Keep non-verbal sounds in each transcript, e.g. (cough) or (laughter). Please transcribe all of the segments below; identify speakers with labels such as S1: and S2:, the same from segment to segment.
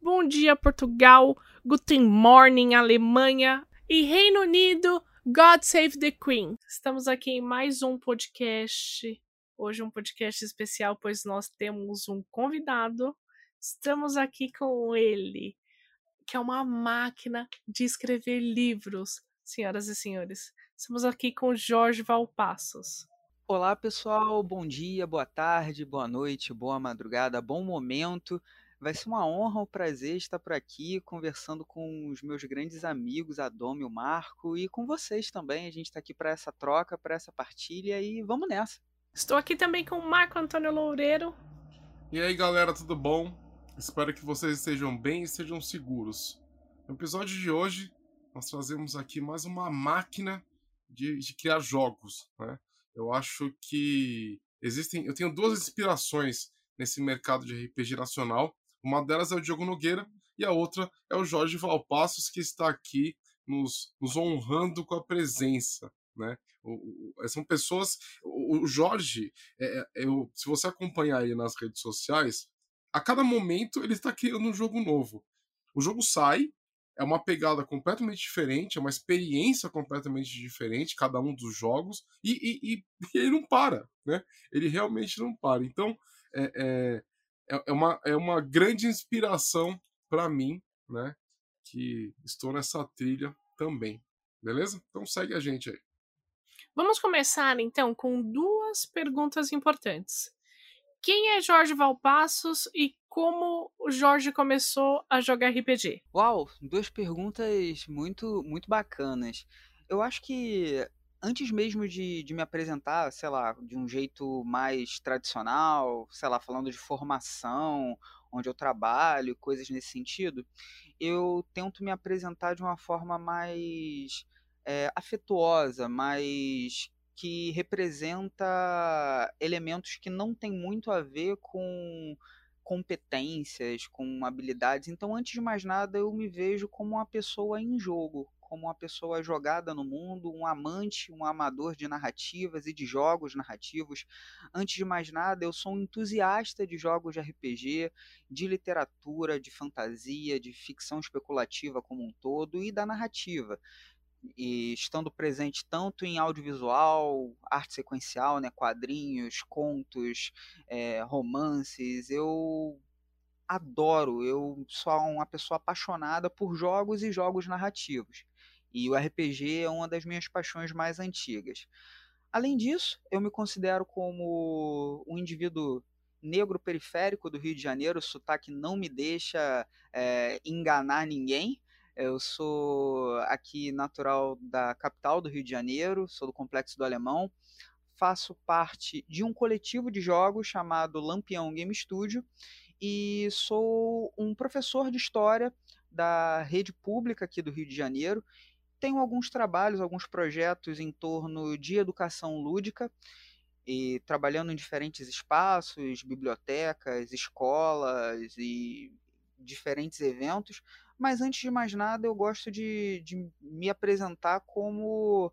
S1: Bom dia, Portugal. Guten Morning, Alemanha. E Reino Unido, God Save the Queen. Estamos aqui em mais um podcast. Hoje um podcast especial, pois nós temos um convidado. Estamos aqui com ele, que é uma máquina de escrever livros, senhoras e senhores. Estamos aqui com Jorge Valpassos.
S2: Olá, pessoal. Bom dia, boa tarde, boa noite, boa madrugada, bom momento. Vai ser uma honra, um prazer estar por aqui conversando com os meus grandes amigos, a Dom e o Marco, e com vocês também. A gente está aqui para essa troca, para essa partilha e vamos nessa.
S1: Estou aqui também com o Marco Antônio Loureiro.
S3: E aí, galera, tudo bom? Espero que vocês estejam bem e estejam seguros. No episódio de hoje, nós trazemos aqui mais uma máquina de, de criar jogos. Né? Eu acho que existem. Eu tenho duas inspirações nesse mercado de RPG nacional. Uma delas é o Diogo Nogueira e a outra é o Jorge Valpassos, que está aqui nos, nos honrando com a presença. Né? O, o, são pessoas. O, o Jorge, é, é, eu, se você acompanhar ele nas redes sociais, a cada momento ele está criando um jogo novo. O jogo sai, é uma pegada completamente diferente, é uma experiência completamente diferente, cada um dos jogos, e, e, e, (laughs) e ele não para, né? Ele realmente não para. Então, é, é, é, é, uma, é uma grande inspiração para mim, né? Que estou nessa trilha também. Beleza? Então segue a gente aí.
S1: Vamos começar então com duas perguntas importantes. Quem é Jorge Valpassos e como o Jorge começou a jogar RPG?
S2: Uau, duas perguntas muito muito bacanas. Eu acho que antes mesmo de, de me apresentar, sei lá, de um jeito mais tradicional, sei lá, falando de formação, onde eu trabalho, coisas nesse sentido, eu tento me apresentar de uma forma mais é, afetuosa, mais que representa elementos que não tem muito a ver com competências, com habilidades. Então, antes de mais nada, eu me vejo como uma pessoa em jogo, como uma pessoa jogada no mundo, um amante, um amador de narrativas e de jogos narrativos. Antes de mais nada, eu sou um entusiasta de jogos de RPG, de literatura, de fantasia, de ficção especulativa como um todo e da narrativa. E estando presente tanto em audiovisual, arte sequencial, né, quadrinhos, contos, é, romances, eu adoro, eu sou uma pessoa apaixonada por jogos e jogos narrativos. E o RPG é uma das minhas paixões mais antigas. Além disso, eu me considero como um indivíduo negro periférico do Rio de Janeiro, o sotaque não me deixa é, enganar ninguém. Eu sou aqui natural da capital do Rio de Janeiro, sou do Complexo do Alemão, faço parte de um coletivo de jogos chamado Lampião Game Studio e sou um professor de história da rede pública aqui do Rio de Janeiro tenho alguns trabalhos, alguns projetos em torno de educação lúdica e trabalhando em diferentes espaços, bibliotecas, escolas e diferentes eventos. Mas antes de mais nada, eu gosto de, de me apresentar como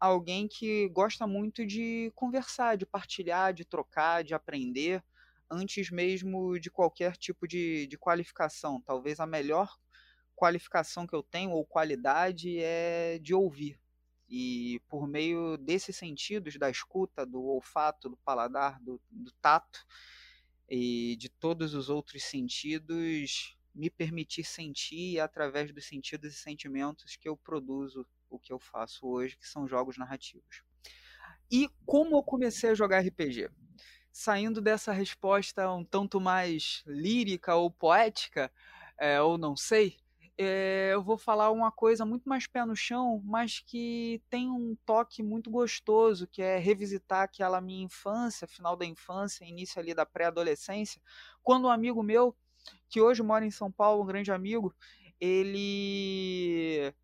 S2: alguém que gosta muito de conversar, de partilhar, de trocar, de aprender, antes mesmo de qualquer tipo de, de qualificação. Talvez a melhor qualificação que eu tenho ou qualidade é de ouvir. E por meio desses sentidos, da escuta, do olfato, do paladar, do, do tato e de todos os outros sentidos, me permitir sentir através dos sentidos e sentimentos que eu produzo o que eu faço hoje, que são jogos narrativos. E como eu comecei a jogar RPG? Saindo dessa resposta um tanto mais lírica ou poética, é, ou não sei, é, eu vou falar uma coisa muito mais pé no chão, mas que tem um toque muito gostoso, que é revisitar aquela minha infância, final da infância, início ali da pré-adolescência, quando um amigo meu que hoje mora em São Paulo, um grande amigo, ele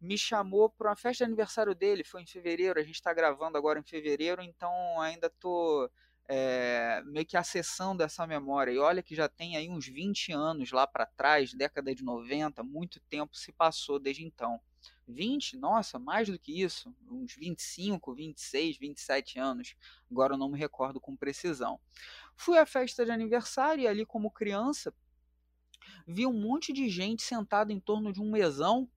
S2: me chamou para uma festa de aniversário dele, foi em fevereiro, a gente está gravando agora em fevereiro, então ainda estou é, meio que acessando essa memória. E olha que já tem aí uns 20 anos lá para trás, década de 90, muito tempo se passou desde então. 20, nossa, mais do que isso, uns 25, 26, 27 anos, agora eu não me recordo com precisão. Fui à festa de aniversário e ali, como criança, vi um monte de gente sentada em torno de um mesão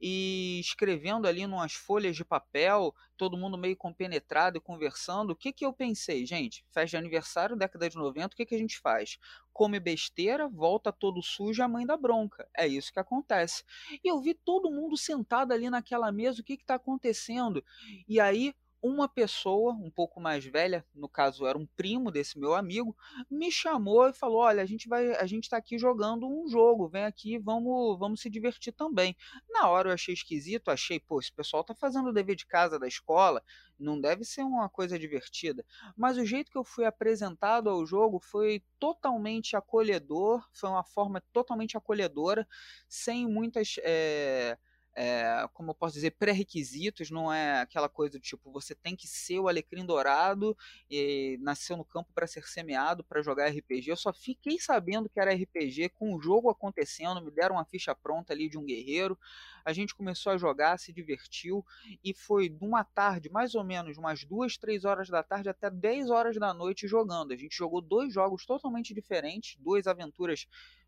S2: e escrevendo ali numas folhas de papel, todo mundo meio compenetrado e conversando. O que, que eu pensei, gente? Festa de aniversário, década de 90, o que, que a gente faz? Come besteira, volta todo sujo a mãe da bronca. É isso que acontece. E eu vi todo mundo sentado ali naquela mesa, o que está acontecendo? E aí uma pessoa um pouco mais velha, no caso era um primo desse meu amigo, me chamou e falou: "Olha, a gente vai, a gente está aqui jogando um jogo, vem aqui, vamos, vamos se divertir também". Na hora eu achei esquisito, achei, pô, esse pessoal tá fazendo o dever de casa da escola, não deve ser uma coisa divertida. Mas o jeito que eu fui apresentado ao jogo foi totalmente acolhedor, foi uma forma totalmente acolhedora, sem muitas é é, como eu posso dizer, pré-requisitos, não é aquela coisa do tipo, você tem que ser o alecrim dourado e nasceu no campo para ser semeado para jogar RPG. Eu só fiquei sabendo que era RPG com o jogo acontecendo, me deram uma ficha pronta ali de um guerreiro. A gente começou a jogar, se divertiu e foi de uma tarde, mais ou menos, umas duas, três horas da tarde até 10 horas da noite jogando. A gente jogou dois jogos totalmente diferentes, duas aventuras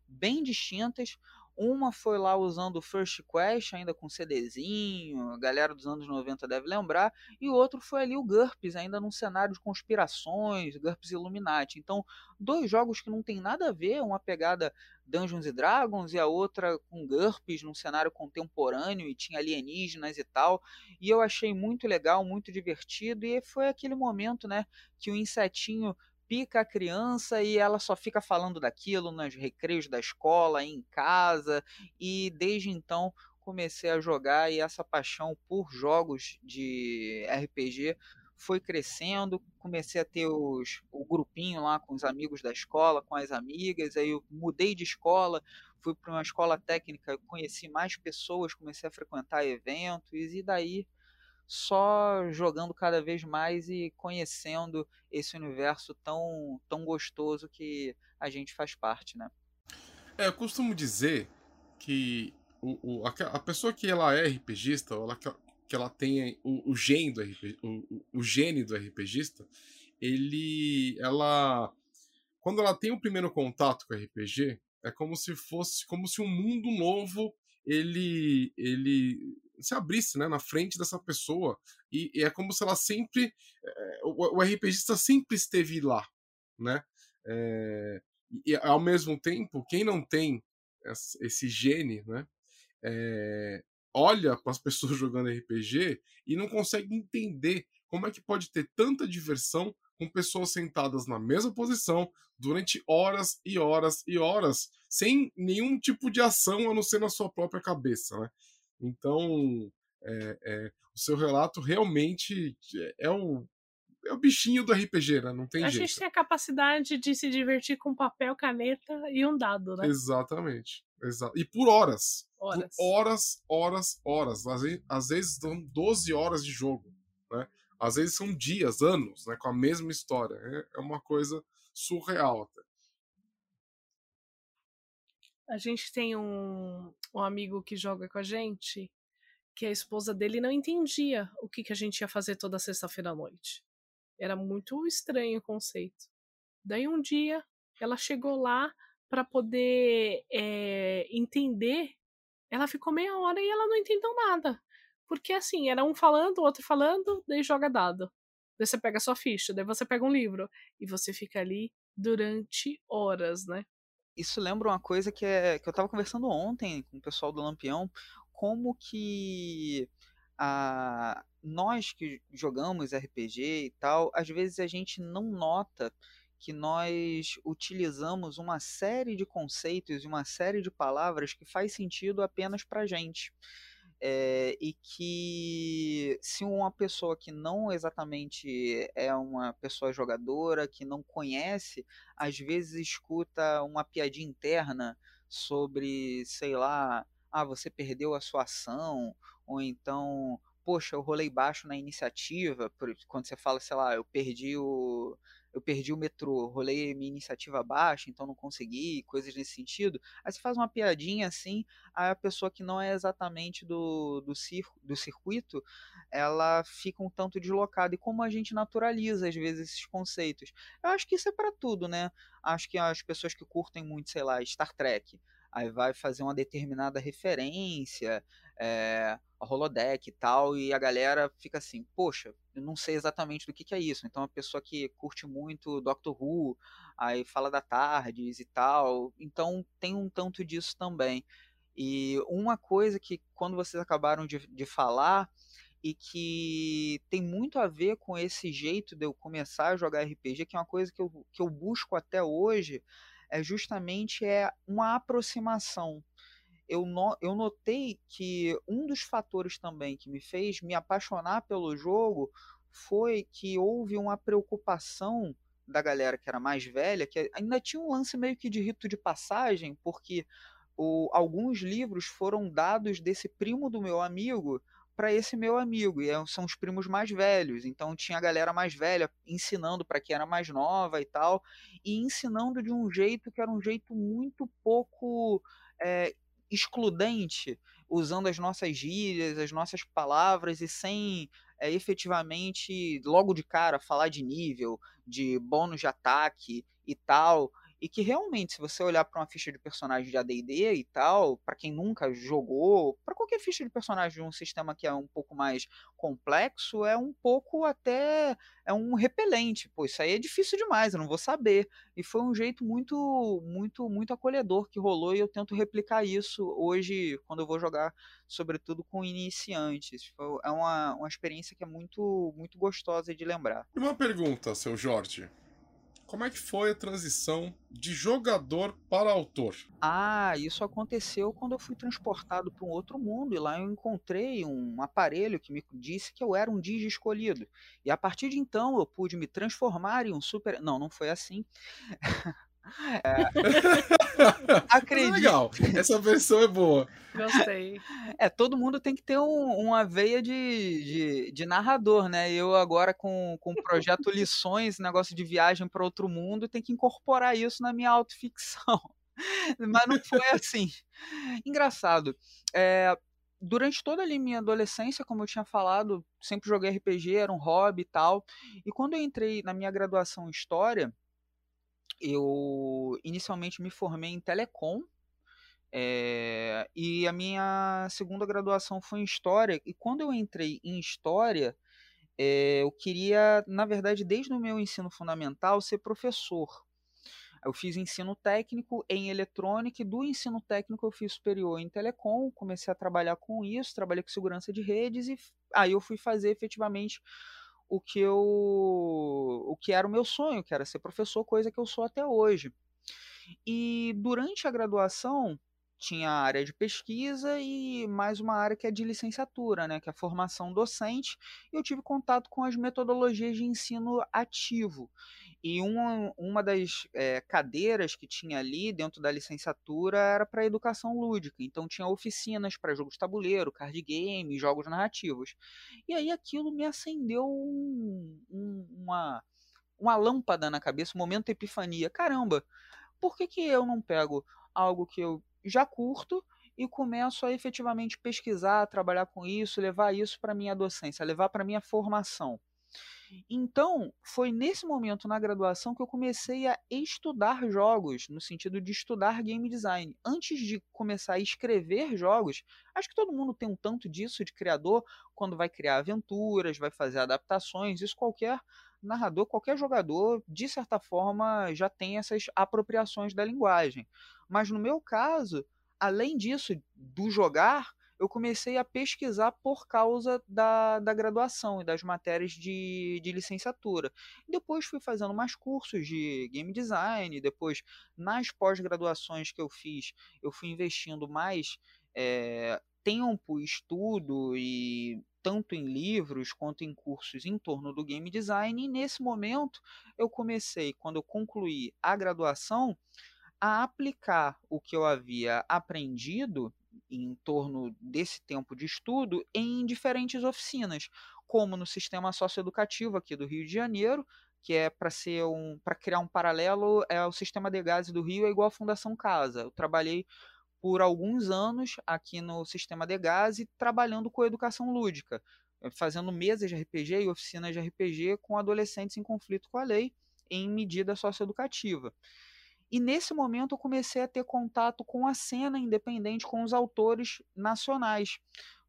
S2: bem distintas. Uma foi lá usando o First Quest, ainda com CDzinho, a galera dos anos 90 deve lembrar, e o outro foi ali o GURPS, ainda num cenário de conspirações, GURPS Illuminati. Então, dois jogos que não tem nada a ver, uma pegada Dungeons and Dragons e a outra com GURPS num cenário contemporâneo e tinha alienígenas e tal. E eu achei muito legal, muito divertido, e foi aquele momento, né, que o insetinho pica a criança e ela só fica falando daquilo nos recreios da escola, em casa, e desde então comecei a jogar e essa paixão por jogos de RPG foi crescendo, comecei a ter os, o grupinho lá com os amigos da escola, com as amigas, aí eu mudei de escola, fui para uma escola técnica, conheci mais pessoas, comecei a frequentar eventos e daí só jogando cada vez mais e conhecendo esse universo tão, tão gostoso que a gente faz parte, né?
S3: É, eu costumo dizer que o, o, a, a pessoa que ela é RPGista, ou ela, que ela tem o, o gene do RPG, o, o gene do RPGista, ele, ela, quando ela tem o primeiro contato com RPG, é como se fosse, como se um mundo novo ele, ele se abrisse né, na frente dessa pessoa. E, e é como se ela sempre. É, o, o RPGista sempre esteve lá. Né? É, e ao mesmo tempo, quem não tem esse gene, né, é, olha para as (laughs) pessoas jogando RPG e não consegue entender como é que pode ter tanta diversão com pessoas sentadas na mesma posição durante horas e horas e horas, sem nenhum tipo de ação a não ser na sua própria cabeça, né? Então, é, é, o seu relato realmente é o, é o bichinho do RPG, né? Não tem
S1: a
S3: jeito.
S1: A gente tem a capacidade de se divertir com papel, caneta e um dado, né?
S3: Exatamente. Exa e por horas.
S1: Horas.
S3: Por horas, horas, horas. Às vezes, às vezes dão 12 horas de jogo, né? Às vezes são dias, anos, né? Com a mesma história. É, é uma coisa surreal até.
S1: A gente tem um, um amigo que joga com a gente, que a esposa dele não entendia o que, que a gente ia fazer toda sexta-feira à noite. Era muito estranho o conceito. Daí um dia ela chegou lá para poder é, entender. Ela ficou meia hora e ela não entendeu nada. Porque assim, era um falando, o outro falando, daí joga dado. Daí você pega sua ficha, daí você pega um livro. E você fica ali durante horas, né?
S2: Isso lembra uma coisa que, é, que eu estava conversando ontem com o pessoal do Lampião, como que a, nós que jogamos RPG e tal, às vezes a gente não nota que nós utilizamos uma série de conceitos e uma série de palavras que faz sentido apenas para gente. É, e que se uma pessoa que não exatamente é uma pessoa jogadora, que não conhece, às vezes escuta uma piadinha interna sobre, sei lá, ah, você perdeu a sua ação, ou então, poxa, eu rolei baixo na iniciativa, quando você fala, sei lá, eu perdi o eu perdi o metrô, rolei minha iniciativa baixa, então não consegui, coisas nesse sentido. Aí você faz uma piadinha assim, a pessoa que não é exatamente do, do, cir do circuito, ela fica um tanto deslocada. E como a gente naturaliza, às vezes, esses conceitos? Eu acho que isso é para tudo, né? Acho que as pessoas que curtem muito, sei lá, Star Trek, aí vai fazer uma determinada referência, é, a holodeck e tal, e a galera fica assim, poxa, eu não sei exatamente do que, que é isso. Então a pessoa que curte muito Doctor Who, aí fala da Tardes e tal, então tem um tanto disso também. E uma coisa que quando vocês acabaram de, de falar e que tem muito a ver com esse jeito de eu começar a jogar RPG, que é uma coisa que eu, que eu busco até hoje, é justamente é uma aproximação eu, no, eu notei que um dos fatores também que me fez me apaixonar pelo jogo foi que houve uma preocupação da galera que era mais velha, que ainda tinha um lance meio que de rito de passagem, porque o, alguns livros foram dados desse primo do meu amigo para esse meu amigo, e é, são os primos mais velhos, então tinha a galera mais velha ensinando para quem era mais nova e tal, e ensinando de um jeito que era um jeito muito pouco é, excludente, usando as nossas gírias, as nossas palavras e sem é, efetivamente, logo de cara, falar de nível, de bônus de ataque e tal e que realmente, se você olhar para uma ficha de personagem de AD&D e tal, para quem nunca jogou, para qualquer ficha de personagem de um sistema que é um pouco mais complexo, é um pouco até é um repelente. Pô, isso aí é difícil demais, eu não vou saber. E foi um jeito muito muito muito acolhedor que rolou e eu tento replicar isso hoje quando eu vou jogar, sobretudo com iniciantes. É uma, uma experiência que é muito muito gostosa de lembrar.
S3: Uma pergunta, seu Jorge. Como é que foi a transição de jogador para autor?
S2: Ah, isso aconteceu quando eu fui transportado para um outro mundo e lá eu encontrei um aparelho que me disse que eu era um Digi escolhido. E a partir de então eu pude me transformar em um super. Não, não foi assim. (laughs) (laughs)
S3: É... Acredito. É legal, essa versão é boa.
S1: Gostei.
S2: É, todo mundo tem que ter um, uma veia de, de, de, narrador, né? Eu agora com, com o projeto Lições, negócio de viagem para outro mundo, tenho que incorporar isso na minha autoficção. (laughs) Mas não foi assim. Engraçado. É, durante toda ali minha adolescência, como eu tinha falado, sempre joguei RPG, era um hobby e tal. E quando eu entrei na minha graduação em História, eu inicialmente me formei em telecom é, e a minha segunda graduação foi em história. E quando eu entrei em história, é, eu queria, na verdade, desde o meu ensino fundamental, ser professor. Eu fiz ensino técnico em eletrônica e do ensino técnico eu fiz superior em telecom, comecei a trabalhar com isso, trabalhei com segurança de redes e aí eu fui fazer efetivamente o que eu o que era o meu sonho, que era ser professor, coisa que eu sou até hoje. E durante a graduação tinha a área de pesquisa e mais uma área que é de licenciatura, né, que é a formação docente, e eu tive contato com as metodologias de ensino ativo. E uma, uma das é, cadeiras que tinha ali dentro da licenciatura era para educação lúdica. Então tinha oficinas para jogos de tabuleiro, card game, jogos narrativos. E aí aquilo me acendeu um, um, uma, uma lâmpada na cabeça, um momento de epifania. Caramba, por que, que eu não pego algo que eu já curto e começo a efetivamente pesquisar, trabalhar com isso, levar isso para minha docência, levar para minha formação? Então, foi nesse momento na graduação que eu comecei a estudar jogos, no sentido de estudar game design. Antes de começar a escrever jogos, acho que todo mundo tem um tanto disso de criador, quando vai criar aventuras, vai fazer adaptações, isso qualquer narrador, qualquer jogador, de certa forma, já tem essas apropriações da linguagem. Mas no meu caso, além disso, do jogar, eu comecei a pesquisar por causa da, da graduação e das matérias de, de licenciatura. Depois fui fazendo mais cursos de game design, depois nas pós-graduações que eu fiz, eu fui investindo mais é, tempo, estudo e tanto em livros quanto em cursos em torno do game design. E nesse momento eu comecei, quando eu concluí a graduação, a aplicar o que eu havia aprendido em torno desse tempo de estudo em diferentes oficinas, como no sistema socioeducativo aqui do Rio de Janeiro, que é para ser um para criar um paralelo, é o sistema de gases do Rio é igual à Fundação Casa. Eu trabalhei por alguns anos aqui no sistema de gás trabalhando com educação lúdica, fazendo mesas de RPG e oficinas de RPG com adolescentes em conflito com a lei em medida socioeducativa. E nesse momento eu comecei a ter contato com a cena independente, com os autores nacionais,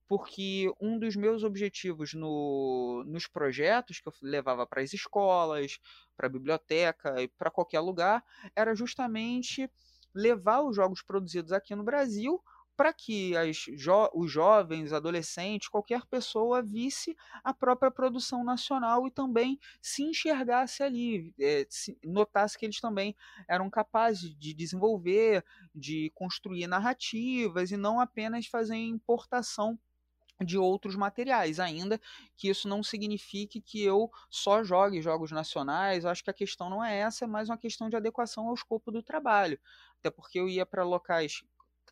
S2: porque um dos meus objetivos no, nos projetos que eu levava para as escolas, para a biblioteca e para qualquer lugar, era justamente levar os jogos produzidos aqui no Brasil para que jo os jovens, adolescentes, qualquer pessoa visse a própria produção nacional e também se enxergasse ali, é, se, notasse que eles também eram capazes de desenvolver, de construir narrativas e não apenas fazer importação de outros materiais, ainda que isso não signifique que eu só jogue jogos nacionais. Acho que a questão não é essa, é mais uma questão de adequação ao escopo do trabalho. Até porque eu ia para locais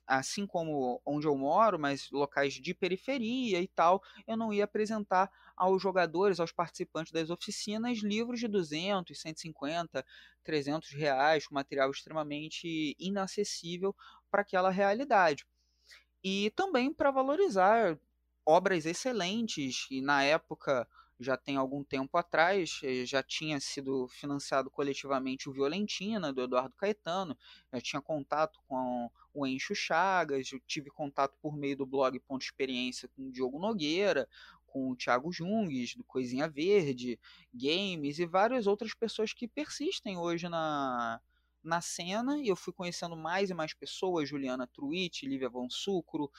S2: assim como onde eu moro, mas locais de periferia e tal, eu não ia apresentar aos jogadores, aos participantes das oficinas, livros de 200, 150, 300 reais, com material extremamente inacessível para aquela realidade. E também para valorizar obras excelentes, e na época, já tem algum tempo atrás, eh, já tinha sido financiado coletivamente o Violentina, do Eduardo Caetano, já tinha contato com o Encho Chagas, eu tive contato por meio do blog Ponto Experiência com o Diogo Nogueira, com o Thiago Jungues, do Coisinha Verde, Games e várias outras pessoas que persistem hoje na, na cena, e eu fui conhecendo mais e mais pessoas, Juliana Truitt, Lívia Von Sucro,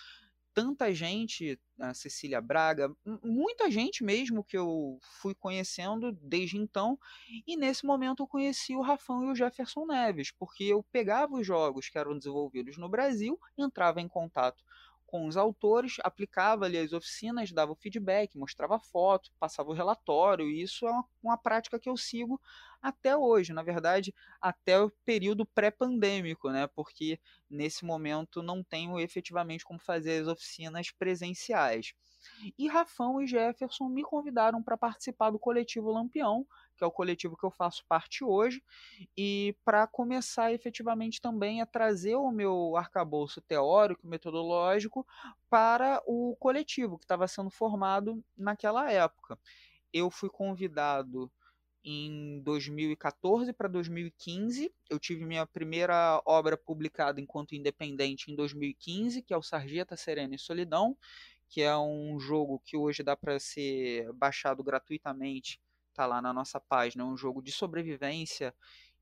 S2: tanta gente, a Cecília Braga, muita gente mesmo que eu fui conhecendo desde então, e nesse momento eu conheci o Rafão e o Jefferson Neves, porque eu pegava os jogos que eram desenvolvidos no Brasil, entrava em contato com os autores, aplicava ali as oficinas, dava o feedback, mostrava foto, passava o relatório, e isso é uma, uma prática que eu sigo até hoje, na verdade, até o período pré-pandêmico, né? Porque nesse momento não tenho efetivamente como fazer as oficinas presenciais. E Rafão e Jefferson me convidaram para participar do coletivo Lampião, que é o coletivo que eu faço parte hoje, e para começar efetivamente também a trazer o meu arcabouço teórico, metodológico para o coletivo que estava sendo formado naquela época. Eu fui convidado em 2014 para 2015. Eu tive minha primeira obra publicada enquanto independente em 2015, que é o Sarjeta Serena e Solidão, que é um jogo que hoje dá para ser baixado gratuitamente, tá lá na nossa página, é um jogo de sobrevivência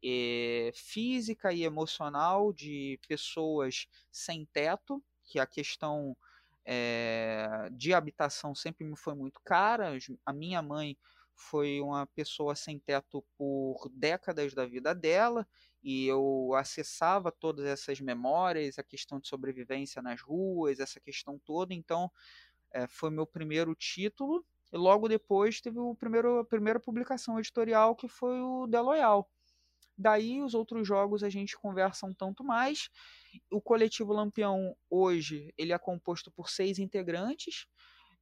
S2: é, física e emocional de pessoas sem teto, que a questão é, de habitação sempre me foi muito cara. A minha mãe foi uma pessoa sem teto por décadas da vida dela e eu acessava todas essas memórias, a questão de sobrevivência nas ruas, essa questão toda. Então, é, foi meu primeiro título. E logo depois teve o primeiro, a primeira publicação editorial, que foi o The Loyal. Daí, os outros jogos a gente conversa um tanto mais. O coletivo Lampião, hoje, ele é composto por seis integrantes.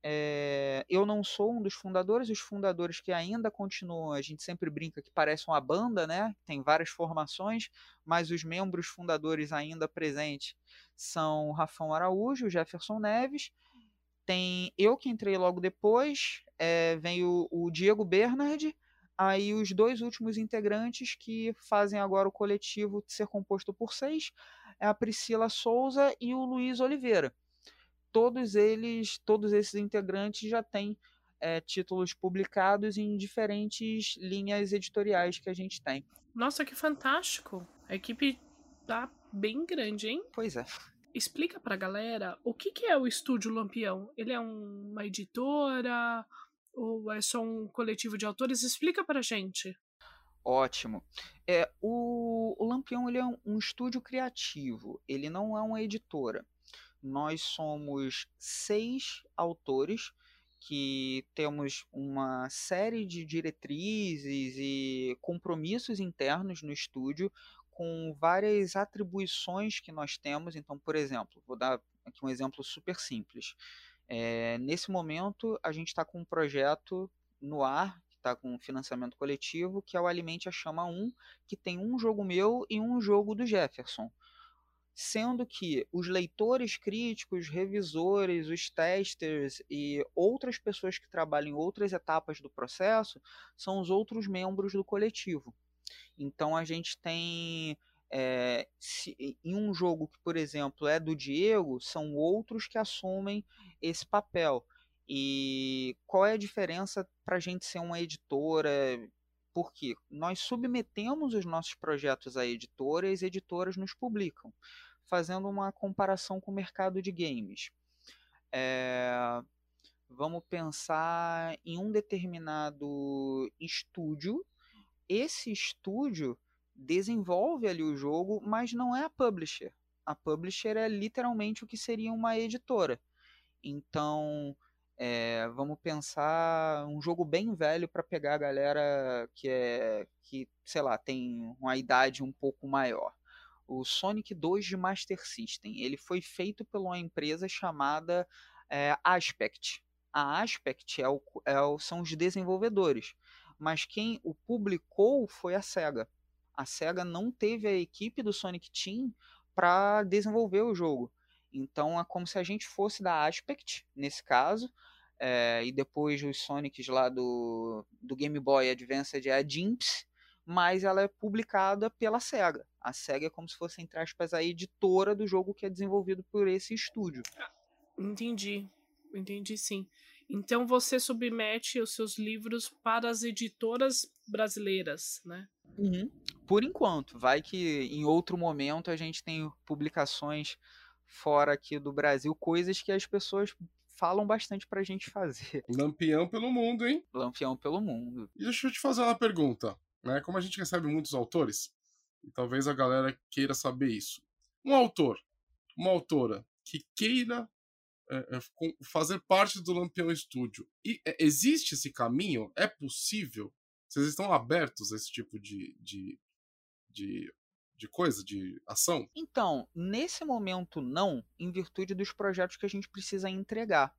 S2: É, eu não sou um dos fundadores, os fundadores que ainda continuam, a gente sempre brinca que parece uma banda, né? Tem várias formações, mas os membros fundadores ainda presentes são o Rafão Araújo, o Jefferson Neves, tem eu que entrei logo depois, é, vem o, o Diego Bernard, aí os dois últimos integrantes que fazem agora o coletivo ser composto por seis é a Priscila Souza e o Luiz Oliveira todos eles, todos esses integrantes já têm é, títulos publicados em diferentes linhas editoriais que a gente tem.
S1: Nossa, que fantástico! A equipe tá bem grande, hein?
S2: Pois é.
S1: Explica pra galera o que, que é o Estúdio Lampião. Ele é um, uma editora ou é só um coletivo de autores? Explica pra gente.
S2: Ótimo. É, o, o Lampião ele é um, um estúdio criativo, ele não é uma editora. Nós somos seis autores que temos uma série de diretrizes e compromissos internos no estúdio com várias atribuições que nós temos. Então, por exemplo, vou dar aqui um exemplo super simples. É, nesse momento, a gente está com um projeto no ar, que está com financiamento coletivo, que é o Alimente a Chama 1, que tem um jogo meu e um jogo do Jefferson sendo que os leitores críticos, revisores, os testers e outras pessoas que trabalham em outras etapas do processo são os outros membros do coletivo. Então a gente tem é, se, em um jogo que, por exemplo, é do Diego, são outros que assumem esse papel. E qual é a diferença para a gente ser uma editora? Porque nós submetemos os nossos projetos a editoras e as editoras nos publicam fazendo uma comparação com o mercado de games. É, vamos pensar em um determinado estúdio. Esse estúdio desenvolve ali o jogo, mas não é a publisher. A publisher é literalmente o que seria uma editora. Então, é, vamos pensar um jogo bem velho para pegar a galera que é que, sei lá, tem uma idade um pouco maior o Sonic 2 de Master System. Ele foi feito por uma empresa chamada é, Aspect. A Aspect é o, é o, são os desenvolvedores, mas quem o publicou foi a SEGA. A SEGA não teve a equipe do Sonic Team para desenvolver o jogo. Então é como se a gente fosse da Aspect, nesse caso, é, e depois os Sonics lá do, do Game Boy Advance é a Dimps, mas ela é publicada pela SEGA. A SEGA é como se fosse, entre aspas, a editora do jogo que é desenvolvido por esse estúdio.
S1: Entendi. Entendi sim. Então você submete os seus livros para as editoras brasileiras, né?
S2: Uhum. Por enquanto. Vai que em outro momento a gente tem publicações fora aqui do Brasil, coisas que as pessoas falam bastante pra gente fazer. (laughs)
S3: Lampião pelo mundo, hein?
S2: Lampião pelo mundo.
S3: E deixa eu te fazer uma pergunta. Né? Como a gente recebe muitos autores, e talvez a galera queira saber isso. Um autor, uma autora que queira é, é, fazer parte do Lampião Studio, e, é, existe esse caminho? É possível? Vocês estão abertos a esse tipo de, de, de, de coisa, de ação?
S2: Então, nesse momento não, em virtude dos projetos que a gente precisa entregar.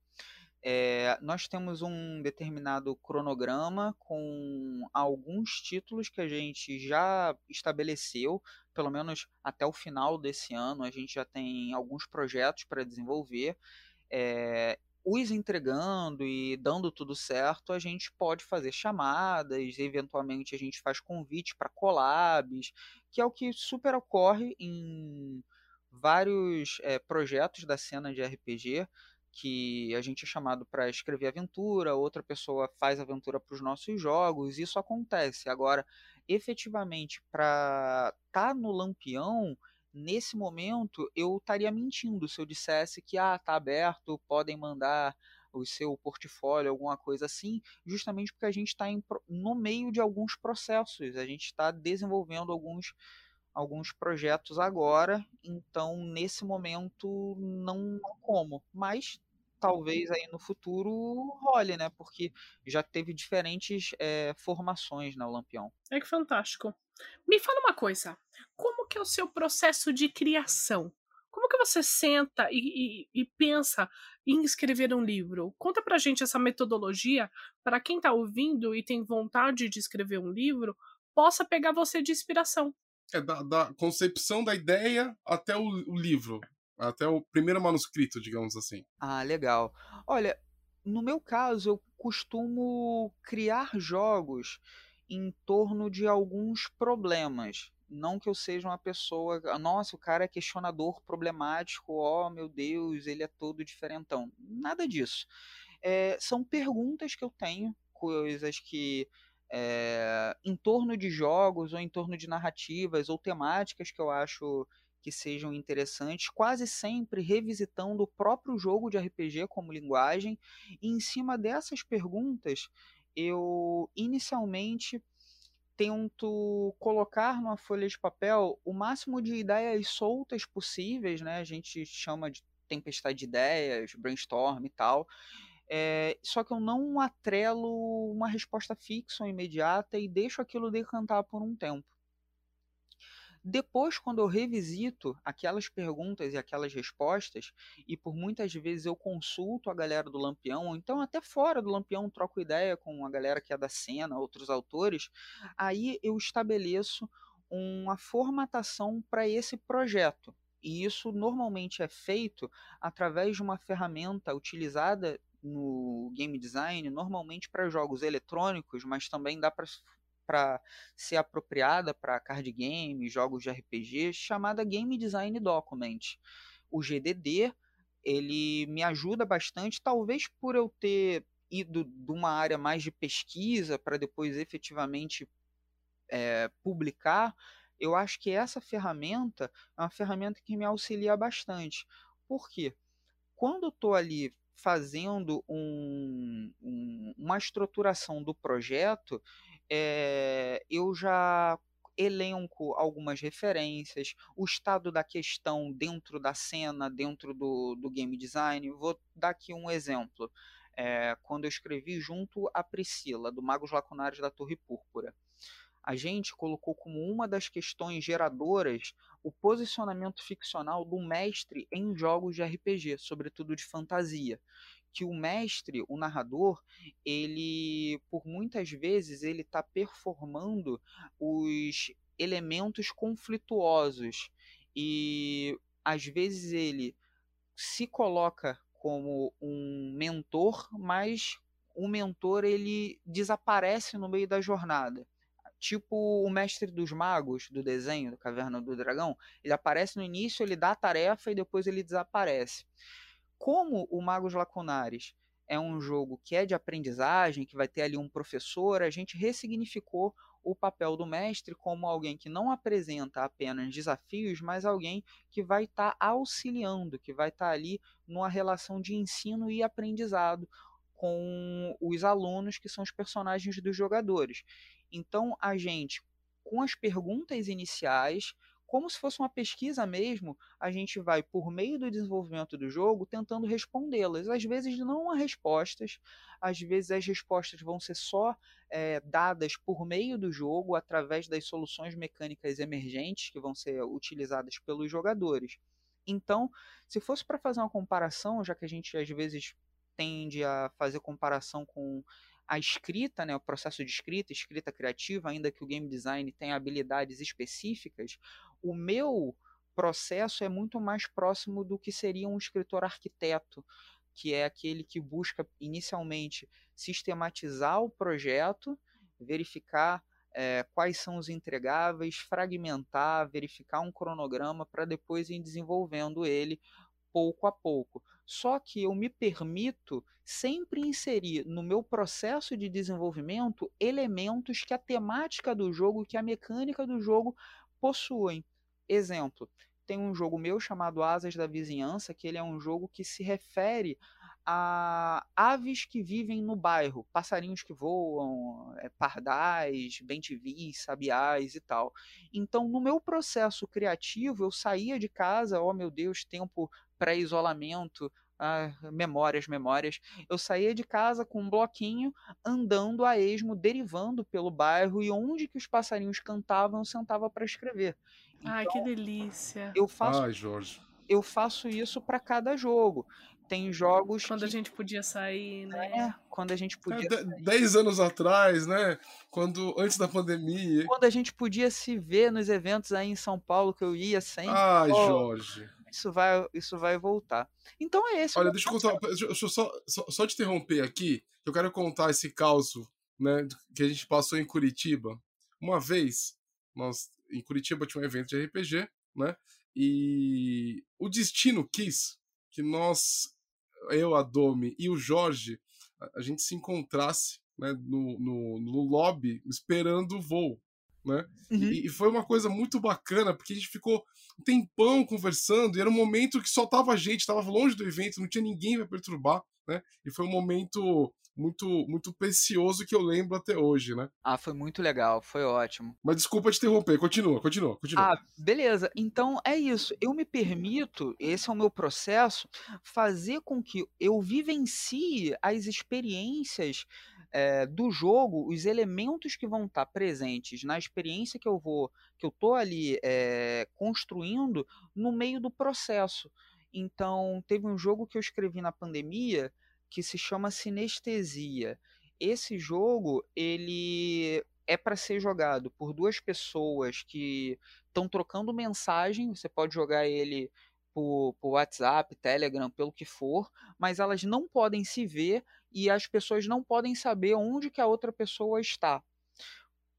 S2: É, nós temos um determinado cronograma com alguns títulos que a gente já estabeleceu, pelo menos até o final desse ano, a gente já tem alguns projetos para desenvolver. É, os entregando e dando tudo certo, a gente pode fazer chamadas, eventualmente a gente faz convite para collabs, que é o que super ocorre em vários é, projetos da cena de RPG que a gente é chamado para escrever aventura, outra pessoa faz aventura para os nossos jogos, isso acontece. Agora, efetivamente, para estar tá no Lampião, nesse momento, eu estaria mentindo se eu dissesse que ah, tá aberto, podem mandar o seu portfólio, alguma coisa assim, justamente porque a gente está no meio de alguns processos, a gente está desenvolvendo alguns alguns projetos agora, então nesse momento não como, mas talvez aí no futuro role, né? Porque já teve diferentes é, formações na Lampião.
S1: É que fantástico. Me fala uma coisa, como que é o seu processo de criação? Como que você senta e, e, e pensa em escrever um livro? Conta pra gente essa metodologia para quem tá ouvindo e tem vontade de escrever um livro, possa pegar você de inspiração.
S3: É da, da concepção da ideia até o, o livro. Até o primeiro manuscrito, digamos assim.
S2: Ah, legal. Olha, no meu caso, eu costumo criar jogos em torno de alguns problemas. Não que eu seja uma pessoa, nossa, o cara é questionador problemático, oh meu Deus, ele é todo diferentão. Nada disso. É, são perguntas que eu tenho, coisas que é, em torno de jogos ou em torno de narrativas ou temáticas que eu acho que sejam interessantes, quase sempre revisitando o próprio jogo de RPG como linguagem. E em cima dessas perguntas, eu inicialmente tento colocar numa folha de papel o máximo de ideias soltas possíveis, né? A gente chama de tempestade de ideias, brainstorm e tal. É, só que eu não atrelo uma resposta fixa ou imediata e deixo aquilo decantar por um tempo. Depois, quando eu revisito aquelas perguntas e aquelas respostas, e por muitas vezes eu consulto a galera do Lampião, ou então até fora do Lampião troco ideia com a galera que é da cena, outros autores, aí eu estabeleço uma formatação para esse projeto. E isso normalmente é feito através de uma ferramenta utilizada no game design, normalmente para jogos eletrônicos, mas também dá para para ser apropriada para card game, jogos de RPG, chamada Game Design Document. O GDD, ele me ajuda bastante, talvez por eu ter ido de uma área mais de pesquisa para depois efetivamente é, publicar, eu acho que essa ferramenta é uma ferramenta que me auxilia bastante. Por quê? Quando eu estou ali fazendo um, um, uma estruturação do projeto, é, eu já elenco algumas referências, o estado da questão dentro da cena, dentro do, do game design. Vou dar aqui um exemplo. É, quando eu escrevi junto a Priscila, do Magos Lacunares da Torre Púrpura. A gente colocou como uma das questões geradoras o posicionamento ficcional do mestre em jogos de RPG, sobretudo de fantasia que o mestre, o narrador, ele por muitas vezes ele está performando os elementos conflituosos e às vezes ele se coloca como um mentor, mas o mentor ele desaparece no meio da jornada. Tipo o mestre dos magos do desenho, da Caverna do Dragão, ele aparece no início, ele dá a tarefa e depois ele desaparece. Como o Magos Lacunares é um jogo que é de aprendizagem, que vai ter ali um professor, a gente ressignificou o papel do mestre como alguém que não apresenta apenas desafios, mas alguém que vai estar tá auxiliando, que vai estar tá ali numa relação de ensino e aprendizado com os alunos que são os personagens dos jogadores. Então a gente, com as perguntas iniciais, como se fosse uma pesquisa mesmo, a gente vai, por meio do desenvolvimento do jogo, tentando respondê-las. Às vezes não há respostas, às vezes as respostas vão ser só é, dadas por meio do jogo, através das soluções mecânicas emergentes que vão ser utilizadas pelos jogadores. Então, se fosse para fazer uma comparação, já que a gente às vezes tende a fazer comparação com a escrita, né, o processo de escrita, escrita criativa, ainda que o game design tenha habilidades específicas, o meu processo é muito mais próximo do que seria um escritor arquiteto, que é aquele que busca inicialmente sistematizar o projeto, verificar é, quais são os entregáveis, fragmentar, verificar um cronograma para depois ir desenvolvendo ele pouco a pouco. Só que eu me permito sempre inserir no meu processo de desenvolvimento elementos que a temática do jogo, que a mecânica do jogo possuem. Exemplo, tem um jogo meu chamado Asas da Vizinhança, que ele é um jogo que se refere a aves que vivem no bairro, passarinhos que voam, é, pardais, bentivis, sabiás e tal. Então, no meu processo criativo, eu saía de casa, oh meu Deus, tempo pré-isolamento, ah, memórias, memórias. Eu saía de casa com um bloquinho, andando a esmo, derivando pelo bairro e onde que os passarinhos cantavam, eu sentava para escrever.
S1: Então, Ai, que delícia.
S2: Eu faço,
S3: Ai, Jorge.
S2: Eu faço isso para cada jogo. Tem jogos
S1: quando
S2: que...
S1: a gente podia sair, né?
S2: É, quando a gente podia.
S3: É, dez anos atrás, né? Quando antes da pandemia.
S2: Quando a gente podia se ver nos eventos aí em São Paulo que eu ia sempre.
S3: Ai, oh, Jorge
S2: isso vai, isso vai voltar. Então é esse.
S3: Olha, deixa eu contar, deixa eu só, só, só te interromper aqui. Eu quero contar esse caos, né, que a gente passou em Curitiba. Uma vez, nós em Curitiba tinha um evento de RPG, né? E o destino quis que nós, eu, a Domi e o Jorge, a, a gente se encontrasse né, no, no, no lobby esperando o voo. Né? Uhum. E, e, foi uma coisa muito bacana, porque a gente ficou um tempão conversando, e era um momento que só tava a gente, tava longe do evento, não tinha ninguém para perturbar, né? E foi um momento muito muito precioso que eu lembro até hoje, né?
S2: Ah, foi muito legal, foi ótimo.
S3: Mas desculpa te interromper, continua, continua, continua.
S2: Ah, beleza. Então é isso. Eu me permito, esse é o meu processo, fazer com que eu vivencie as experiências é, do jogo, os elementos que vão estar presentes na experiência que eu vou, que eu tô ali é, construindo no meio do processo. Então, teve um jogo que eu escrevi na pandemia que se chama Sinestesia. Esse jogo, ele é para ser jogado por duas pessoas que estão trocando mensagem. Você pode jogar ele por, por, WhatsApp, Telegram, pelo que for, mas elas não podem se ver e as pessoas não podem saber onde que a outra pessoa está.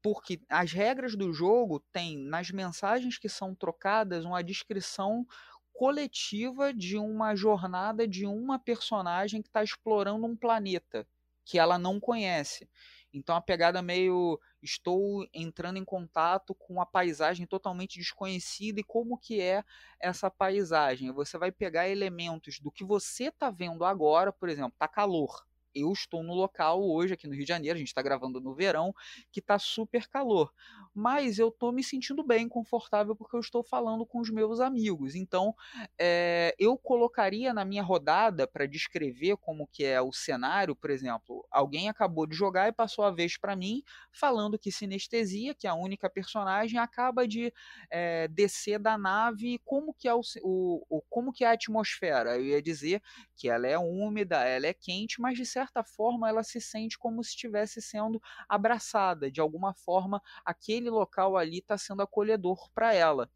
S2: Porque as regras do jogo têm nas mensagens que são trocadas uma descrição coletiva de uma jornada de uma personagem que está explorando um planeta que ela não conhece. Então a pegada meio estou entrando em contato com uma paisagem totalmente desconhecida e como que é essa paisagem. Você vai pegar elementos do que você está vendo agora, por exemplo, tá calor eu estou no local hoje, aqui no Rio de Janeiro, a gente está gravando no verão, que está super calor. Mas eu estou me sentindo bem, confortável, porque eu estou falando com os meus amigos. Então, é, eu colocaria na minha rodada, para descrever como que é o cenário, por exemplo, alguém acabou de jogar e passou a vez para mim, falando que sinestesia, que é a única personagem, acaba de é, descer da nave, como que é o, o, como que é a atmosfera? Eu ia dizer que ela é úmida, ela é quente, mas de forma ela se sente como se estivesse sendo abraçada. De alguma forma, aquele local ali está sendo acolhedor para ela.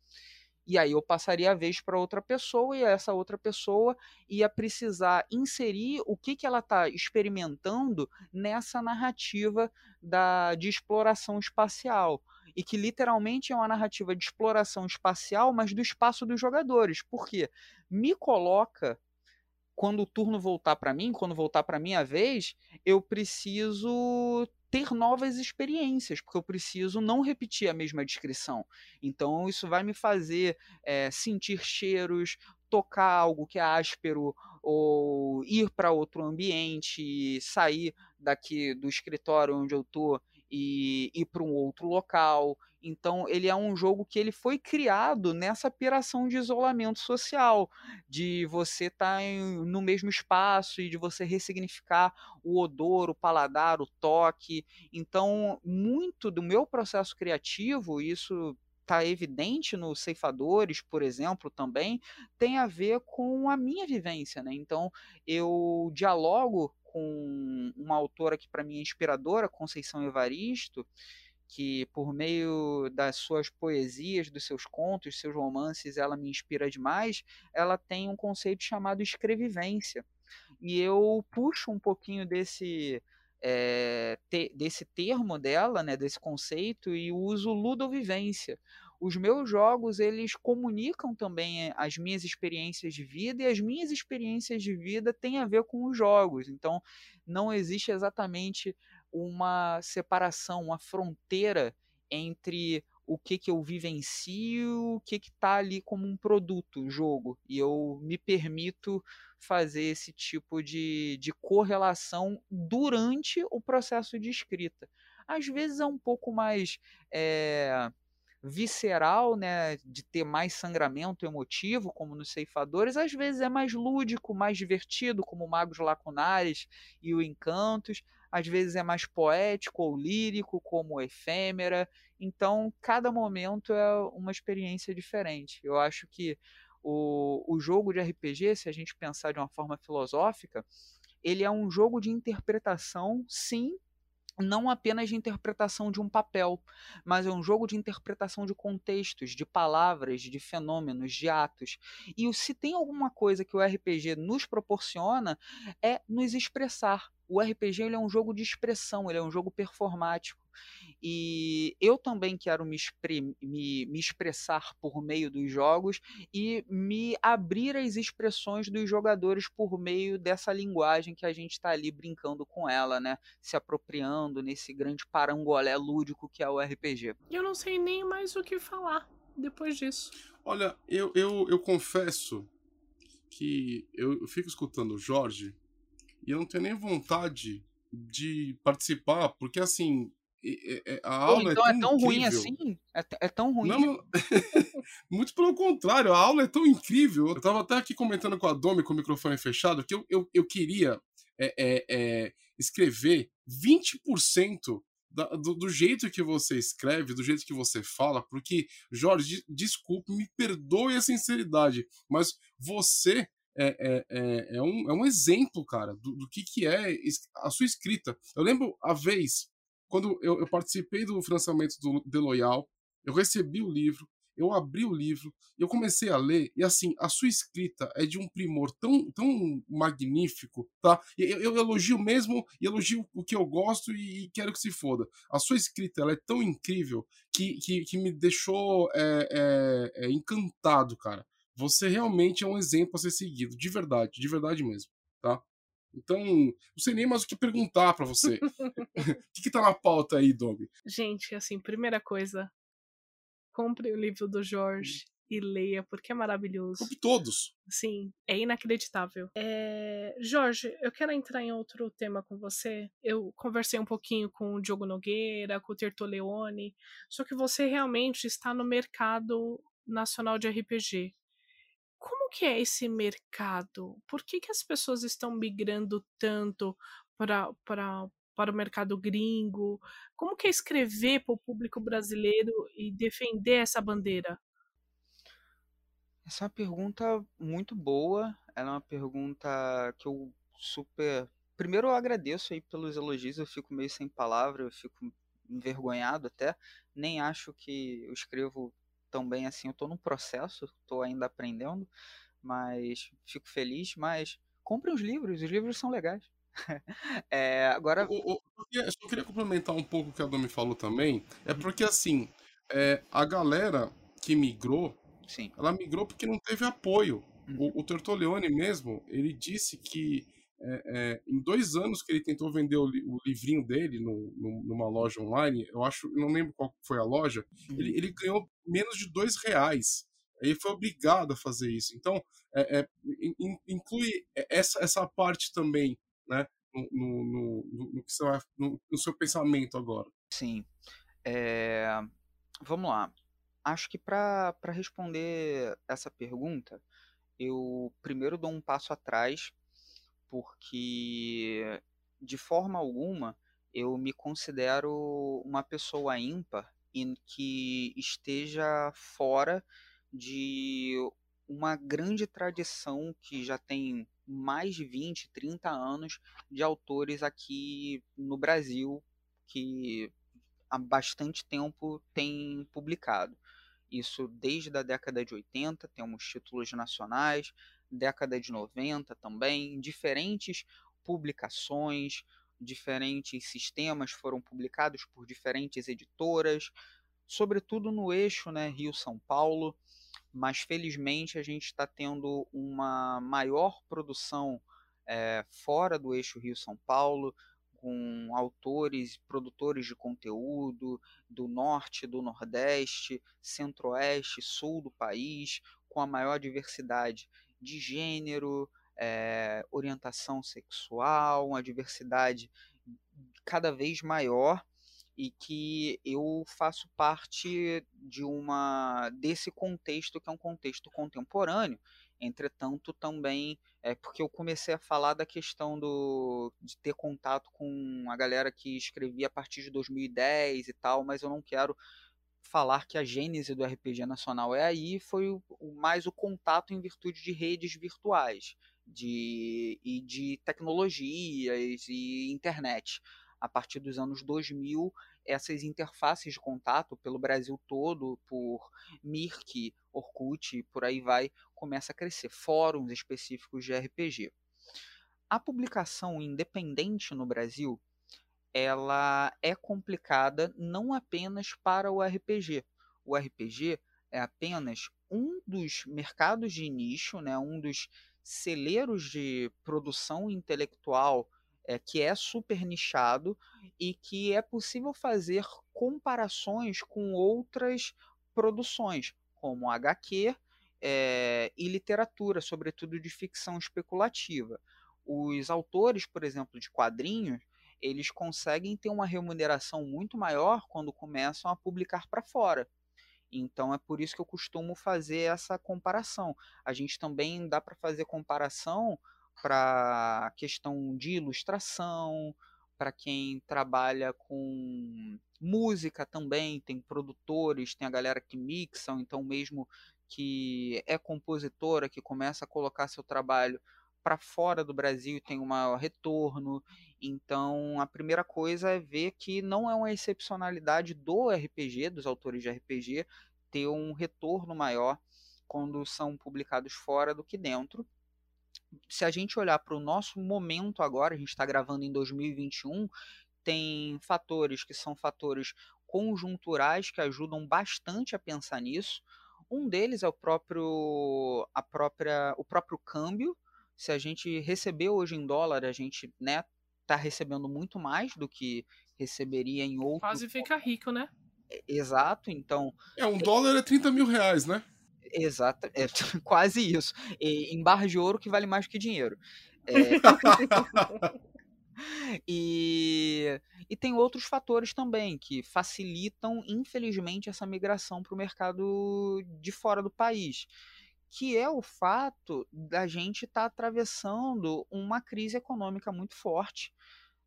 S2: E aí eu passaria a vez para outra pessoa e essa outra pessoa ia precisar inserir o que, que ela está experimentando nessa narrativa da, de exploração espacial. E que literalmente é uma narrativa de exploração espacial, mas do espaço dos jogadores. Porque me coloca quando o turno voltar para mim, quando voltar para minha vez, eu preciso ter novas experiências, porque eu preciso não repetir a mesma descrição. Então, isso vai me fazer é, sentir cheiros, tocar algo que é áspero, ou ir para outro ambiente, sair daqui do escritório onde eu estou e ir para um outro local. Então ele é um jogo que ele foi criado nessa operação de isolamento social, de você estar tá no mesmo espaço e de você ressignificar o odor, o paladar, o toque. Então muito do meu processo criativo, isso está evidente nos ceifadores, por exemplo, também tem a ver com a minha vivência, né? Então eu dialogo com uma autora que para mim é inspiradora, Conceição Evaristo, que por meio das suas poesias, dos seus contos, seus romances, ela me inspira demais, ela tem um conceito chamado escrevivência. E eu puxo um pouquinho desse é, te, desse termo dela, né, desse conceito, e uso ludovivência. Os meus jogos, eles comunicam também as minhas experiências de vida, e as minhas experiências de vida têm a ver com os jogos. Então, não existe exatamente uma separação, uma fronteira entre o que, que eu vivencio, o que está ali como um produto, jogo. E eu me permito fazer esse tipo de, de correlação durante o processo de escrita. Às vezes é um pouco mais é, visceral, né, de ter mais sangramento emotivo, como nos ceifadores, às vezes é mais lúdico, mais divertido, como Magos Lacunares e o Encantos, às vezes é mais poético ou lírico, como Efêmera. Então, cada momento é uma experiência diferente. Eu acho que o, o jogo de RPG, se a gente pensar de uma forma filosófica, ele é um jogo de interpretação, sim, não apenas de interpretação de um papel, mas é um jogo de interpretação de contextos, de palavras, de fenômenos, de atos. E se tem alguma coisa que o RPG nos proporciona é nos expressar. O RPG ele é um jogo de expressão, ele é um jogo performático. E eu também quero me, me, me, expressar por meio dos jogos e me abrir às expressões dos jogadores por meio dessa linguagem que a gente está ali brincando com ela, né? Se apropriando nesse grande parangolé lúdico que é o RPG.
S1: Eu não sei nem mais o que falar depois disso.
S3: Olha, eu, eu, eu confesso que eu, eu fico escutando o Jorge e eu não tenho nem vontade de participar, porque assim, a aula
S2: é então
S3: é
S2: tão, é tão ruim assim? É, é, tão ruim?
S3: Não, não... (laughs) Muito pelo contrário, a aula é tão incrível. Eu tava até aqui comentando com a Domi com o microfone fechado que eu, eu, eu queria é, é, é escrever 20% da, do, do, jeito que você escreve, do jeito que você fala, porque, Jorge, desculpe, me perdoe a sinceridade, mas você é, é, é, é, um, é um exemplo, cara, do, do que, que é a sua escrita. Eu lembro a vez, quando eu, eu participei do financiamento do The Loyal, eu recebi o livro, eu abri o livro, eu comecei a ler, e assim, a sua escrita é de um primor tão, tão magnífico, tá? Eu, eu elogio mesmo, elogio o que eu gosto e, e, quero que se foda. A sua escrita, ela é tão incrível que, que, que me deixou é, é, é, encantado, cara. Você realmente é um exemplo a ser seguido, de verdade, de verdade mesmo, tá? Então, não sei nem mais o que perguntar para você. (laughs) (laughs) O que, que tá na pauta aí, Doug?
S1: Gente, assim, primeira coisa, compre o livro do Jorge e leia, porque é maravilhoso.
S3: Compre todos.
S1: Sim, é inacreditável. É... Jorge, eu quero entrar em outro tema com você. Eu conversei um pouquinho com o Diogo Nogueira, com o Tertoleone, só que você realmente está no mercado nacional de RPG. Como que é esse mercado? Por que, que as pessoas estão migrando tanto para para o mercado gringo? Como que é escrever para o público brasileiro e defender essa bandeira?
S2: Essa é uma pergunta muito boa. Ela é uma pergunta que eu super. Primeiro, eu agradeço aí pelos elogios. Eu fico meio sem palavra, eu fico envergonhado até. Nem acho que eu escrevo tão bem assim. Eu estou num processo, estou ainda aprendendo, mas fico feliz. Mas comprem os livros, os livros são legais. (laughs) é, agora.
S3: Eu, eu, só queria complementar um pouco o que a Domi falou também. É porque, assim, é, a galera que migrou,
S2: Sim.
S3: ela migrou porque não teve apoio. Uhum. O, o Tortoleone mesmo, ele disse que é, é, em dois anos que ele tentou vender o, o livrinho dele no, no, numa loja online, eu acho, não lembro qual foi a loja, ele, ele, ganhou menos de dois reais. Ele foi obrigado a fazer isso. Então, é, é inclui essa, essa parte também né? No, no, vai, no, no, seu pensamento agora.
S2: Sim. É... Vamos lá. Acho que para responder essa pergunta, eu primeiro dou um passo atrás, porque de forma alguma eu me considero uma pessoa ímpar em que esteja fora de uma grande tradição que já tem mais de 20, 30 anos de autores aqui no Brasil que há bastante tempo têm publicado. Isso desde a década de 80, temos títulos nacionais, década de 90 também, diferentes publicações, diferentes sistemas foram publicados por diferentes editoras, sobretudo no eixo né, Rio-São Paulo mas felizmente a gente está tendo uma maior produção é, fora do eixo Rio-São Paulo, com autores, produtores de conteúdo do norte, do nordeste, centro-oeste, sul do país, com a maior diversidade de gênero, é, orientação sexual, uma diversidade cada vez maior e que eu faço parte de uma desse contexto que é um contexto contemporâneo. Entretanto, também é porque eu comecei a falar da questão do, de ter contato com a galera que escrevia a partir de 2010 e tal, mas eu não quero falar que a gênese do RPG nacional é aí, foi o, mais o contato em virtude de redes virtuais de, e de tecnologias e internet a partir dos anos 2000, essas interfaces de contato pelo Brasil todo, por Mirk, Orkut, por aí vai, começa a crescer. Fóruns específicos de RPG. A publicação independente no Brasil, ela é complicada não apenas para o RPG. O RPG é apenas um dos mercados de nicho, né, um dos celeiros de produção intelectual é, que é super nichado e que é possível fazer comparações com outras produções, como HQ é, e literatura, sobretudo de ficção especulativa. Os autores, por exemplo, de quadrinhos, eles conseguem ter uma remuneração muito maior quando começam a publicar para fora. Então é por isso que eu costumo fazer essa comparação. A gente também dá para fazer comparação para a questão de ilustração, para quem trabalha com música também, tem produtores, tem a galera que mixam, então mesmo que é compositora, que começa a colocar seu trabalho para fora do Brasil tem um maior retorno. Então, a primeira coisa é ver que não é uma excepcionalidade do RPG, dos autores de RPG, ter um retorno maior quando são publicados fora do que dentro. Se a gente olhar para o nosso momento agora, a gente está gravando em 2021, tem fatores que são fatores conjunturais que ajudam bastante a pensar nisso. Um deles é o próprio, a própria, o próprio câmbio, se a gente receber hoje em dólar, a gente né, tá recebendo muito mais do que receberia em outro.
S1: Quase fica rico, né?
S2: Exato, então.
S3: É, um dólar é 30 mil reais, né?
S2: Exato, é (laughs) quase isso. E, em barra de ouro que vale mais que dinheiro. É... (laughs) e, e tem outros fatores também que facilitam, infelizmente, essa migração para o mercado de fora do país que é o fato da gente estar tá atravessando uma crise econômica muito forte.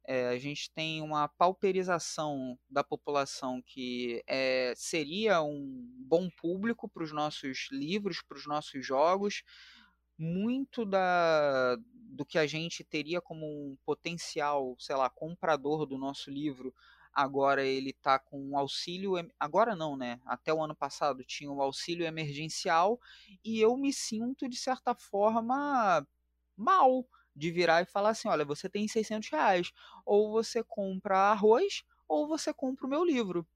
S2: É, a gente tem uma pauperização da população que é, seria um bom público para os nossos livros, para os nossos jogos. Muito da, do que a gente teria como um potencial, sei lá, comprador do nosso livro agora ele está com um auxílio, agora não, né? Até o ano passado tinha o um auxílio emergencial e eu me sinto de certa forma mal de virar e falar assim, olha, você tem 600 reais, ou você compra arroz, ou você compra o meu livro.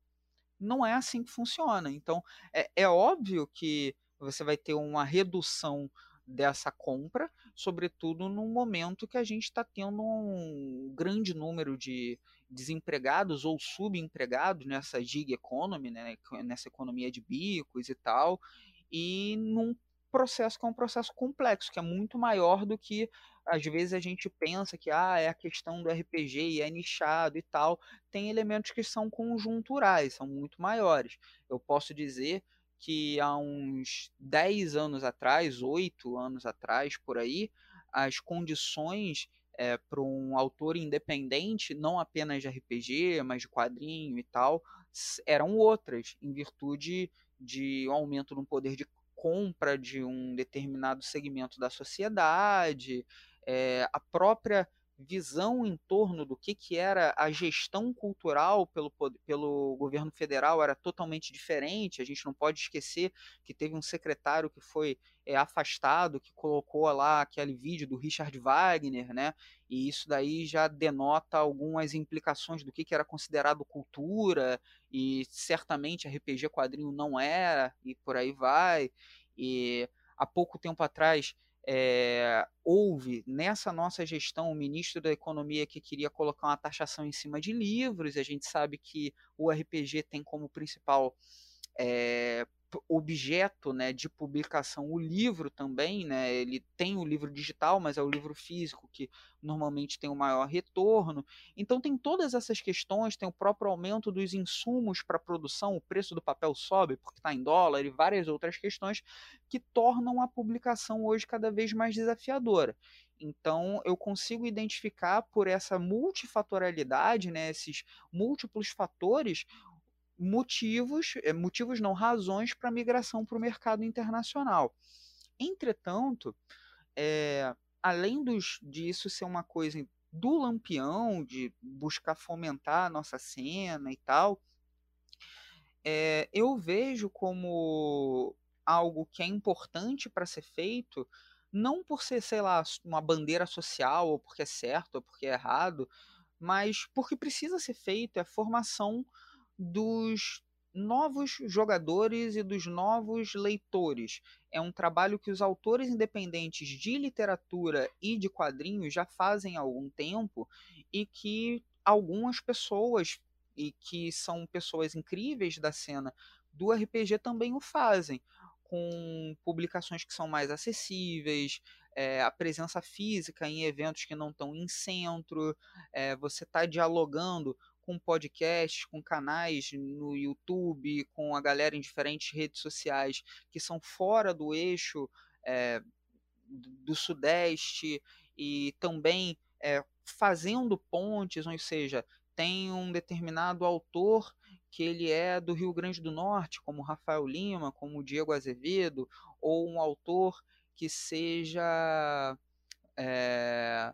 S2: Não é assim que funciona. Então, é, é óbvio que você vai ter uma redução dessa compra, sobretudo no momento que a gente está tendo um grande número de desempregados ou subempregados nessa gig economy, né, nessa economia de bicos e tal, e num processo que é um processo complexo, que é muito maior do que às vezes a gente pensa que ah, é a questão do RPG e é nichado e tal. Tem elementos que são conjunturais, são muito maiores. Eu posso dizer que há uns 10 anos atrás, 8 anos atrás, por aí, as condições é, para um autor independente, não apenas de RPG, mas de quadrinho e tal, eram outras, em virtude de um aumento no poder de compra de um determinado segmento da sociedade, é, a própria visão em torno do que, que era a gestão cultural pelo, pelo governo federal era totalmente diferente. A gente não pode esquecer que teve um secretário que foi é, afastado, que colocou lá aquele vídeo do Richard Wagner, né? E isso daí já denota algumas implicações do que, que era considerado cultura, e certamente RPG quadrinho não era, e por aí vai. E há pouco tempo atrás é, houve nessa nossa gestão o ministro da Economia que queria colocar uma taxação em cima de livros, e a gente sabe que o RPG tem como principal é, objeto né, de publicação o livro também, né, ele tem o livro digital, mas é o livro físico que normalmente tem o maior retorno. Então tem todas essas questões, tem o próprio aumento dos insumos para produção, o preço do papel sobe porque está em dólar e várias outras questões que tornam a publicação hoje cada vez mais desafiadora. Então eu consigo identificar por essa multifatorialidade, né, esses múltiplos fatores, motivos, eh, motivos não, razões para migração para o mercado internacional. Entretanto, é, além dos, disso ser uma coisa do lampião, de buscar fomentar a nossa cena e tal, é, eu vejo como algo que é importante para ser feito, não por ser, sei lá, uma bandeira social, ou porque é certo, ou porque é errado, mas porque precisa ser feito é formação dos novos jogadores e dos novos leitores. É um trabalho que os autores independentes de literatura e de quadrinhos já fazem há algum tempo e que algumas pessoas e que são pessoas incríveis da cena do RPG também o fazem, com publicações que são mais acessíveis, é, a presença física em eventos que não estão em centro, é, você está dialogando com podcasts, com canais no YouTube, com a galera em diferentes redes sociais que são fora do eixo é, do Sudeste e também é, fazendo pontes, ou seja, tem um determinado autor que ele é do Rio Grande do Norte, como Rafael Lima, como Diego Azevedo, ou um autor que seja é,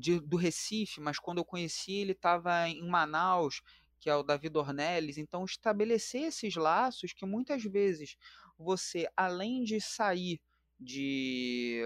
S2: de, do Recife, mas quando eu conheci ele estava em Manaus, que é o David Ornelis. Então, estabelecer esses laços que muitas vezes você, além de sair de,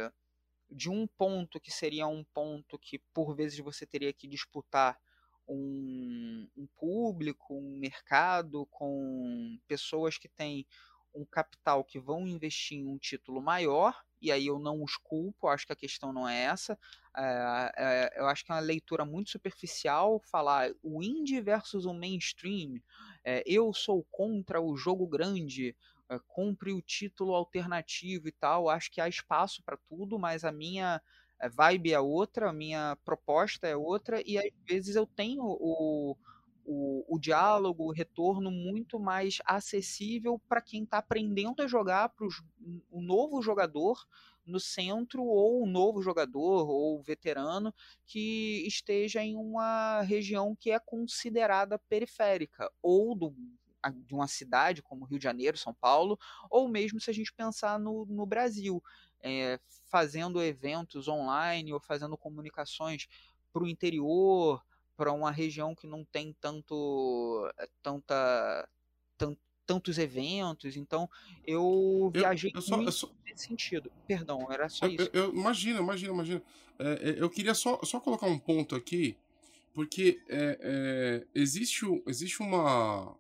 S2: de um ponto que seria um ponto que por vezes você teria que disputar um, um público, um mercado com pessoas que têm um capital que vão investir em um título maior, e aí eu não os culpo, acho que a questão não é essa. É, é, eu acho que é uma leitura muito superficial falar o indie versus o mainstream. É, eu sou contra o jogo grande, compre o título alternativo e tal. Acho que há espaço para tudo, mas a minha vibe é outra, a minha proposta é outra, e às vezes eu tenho o o, o diálogo, o retorno muito mais acessível para quem está aprendendo a jogar, para o novo jogador no centro, ou o novo jogador, ou veterano, que esteja em uma região que é considerada periférica, ou do, de uma cidade como Rio de Janeiro, São Paulo, ou mesmo se a gente pensar no, no Brasil, é, fazendo eventos online ou fazendo comunicações para o interior, para uma região que não tem tanto eh, tanta tant, tantos eventos então eu viajei eu, eu só, muito só... nesse sentido. Perdão era só
S3: eu,
S2: isso.
S3: eu, imagina imagina imagina é, eu queria só, só colocar um ponto aqui porque é, é, existe existe uma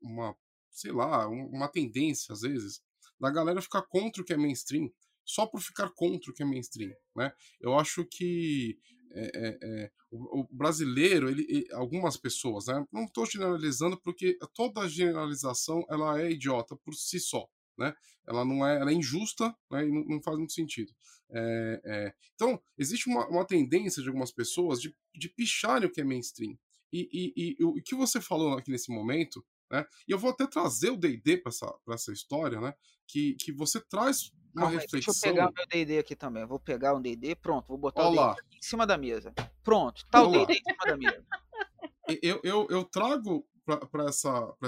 S3: uma sei lá uma tendência às vezes da galera ficar contra o que é mainstream só por ficar contra o que é mainstream, né? Eu acho que é, é, é, o, o, brasileiro, ele, ele, algumas pessoas, né? Não estou generalizando porque toda generalização ela é idiota por si só, né? Ela não é, ela é injusta, né? E não, não faz muito sentido. É, é, então existe uma, uma, tendência de algumas pessoas de, de picharem o que é mainstream. E, e, e, o que você falou aqui nesse momento, né? E eu vou até trazer o D&D para essa, essa história, né? Que, que você traz uma reflexão.
S2: deixa eu pegar o meu D&D aqui também. Vou pegar um D&D, pronto, vou botar Olá. o D&D em cima da mesa. Pronto, tá Olá. o D&D em cima da mesa. (laughs)
S3: Eu, eu, eu trago para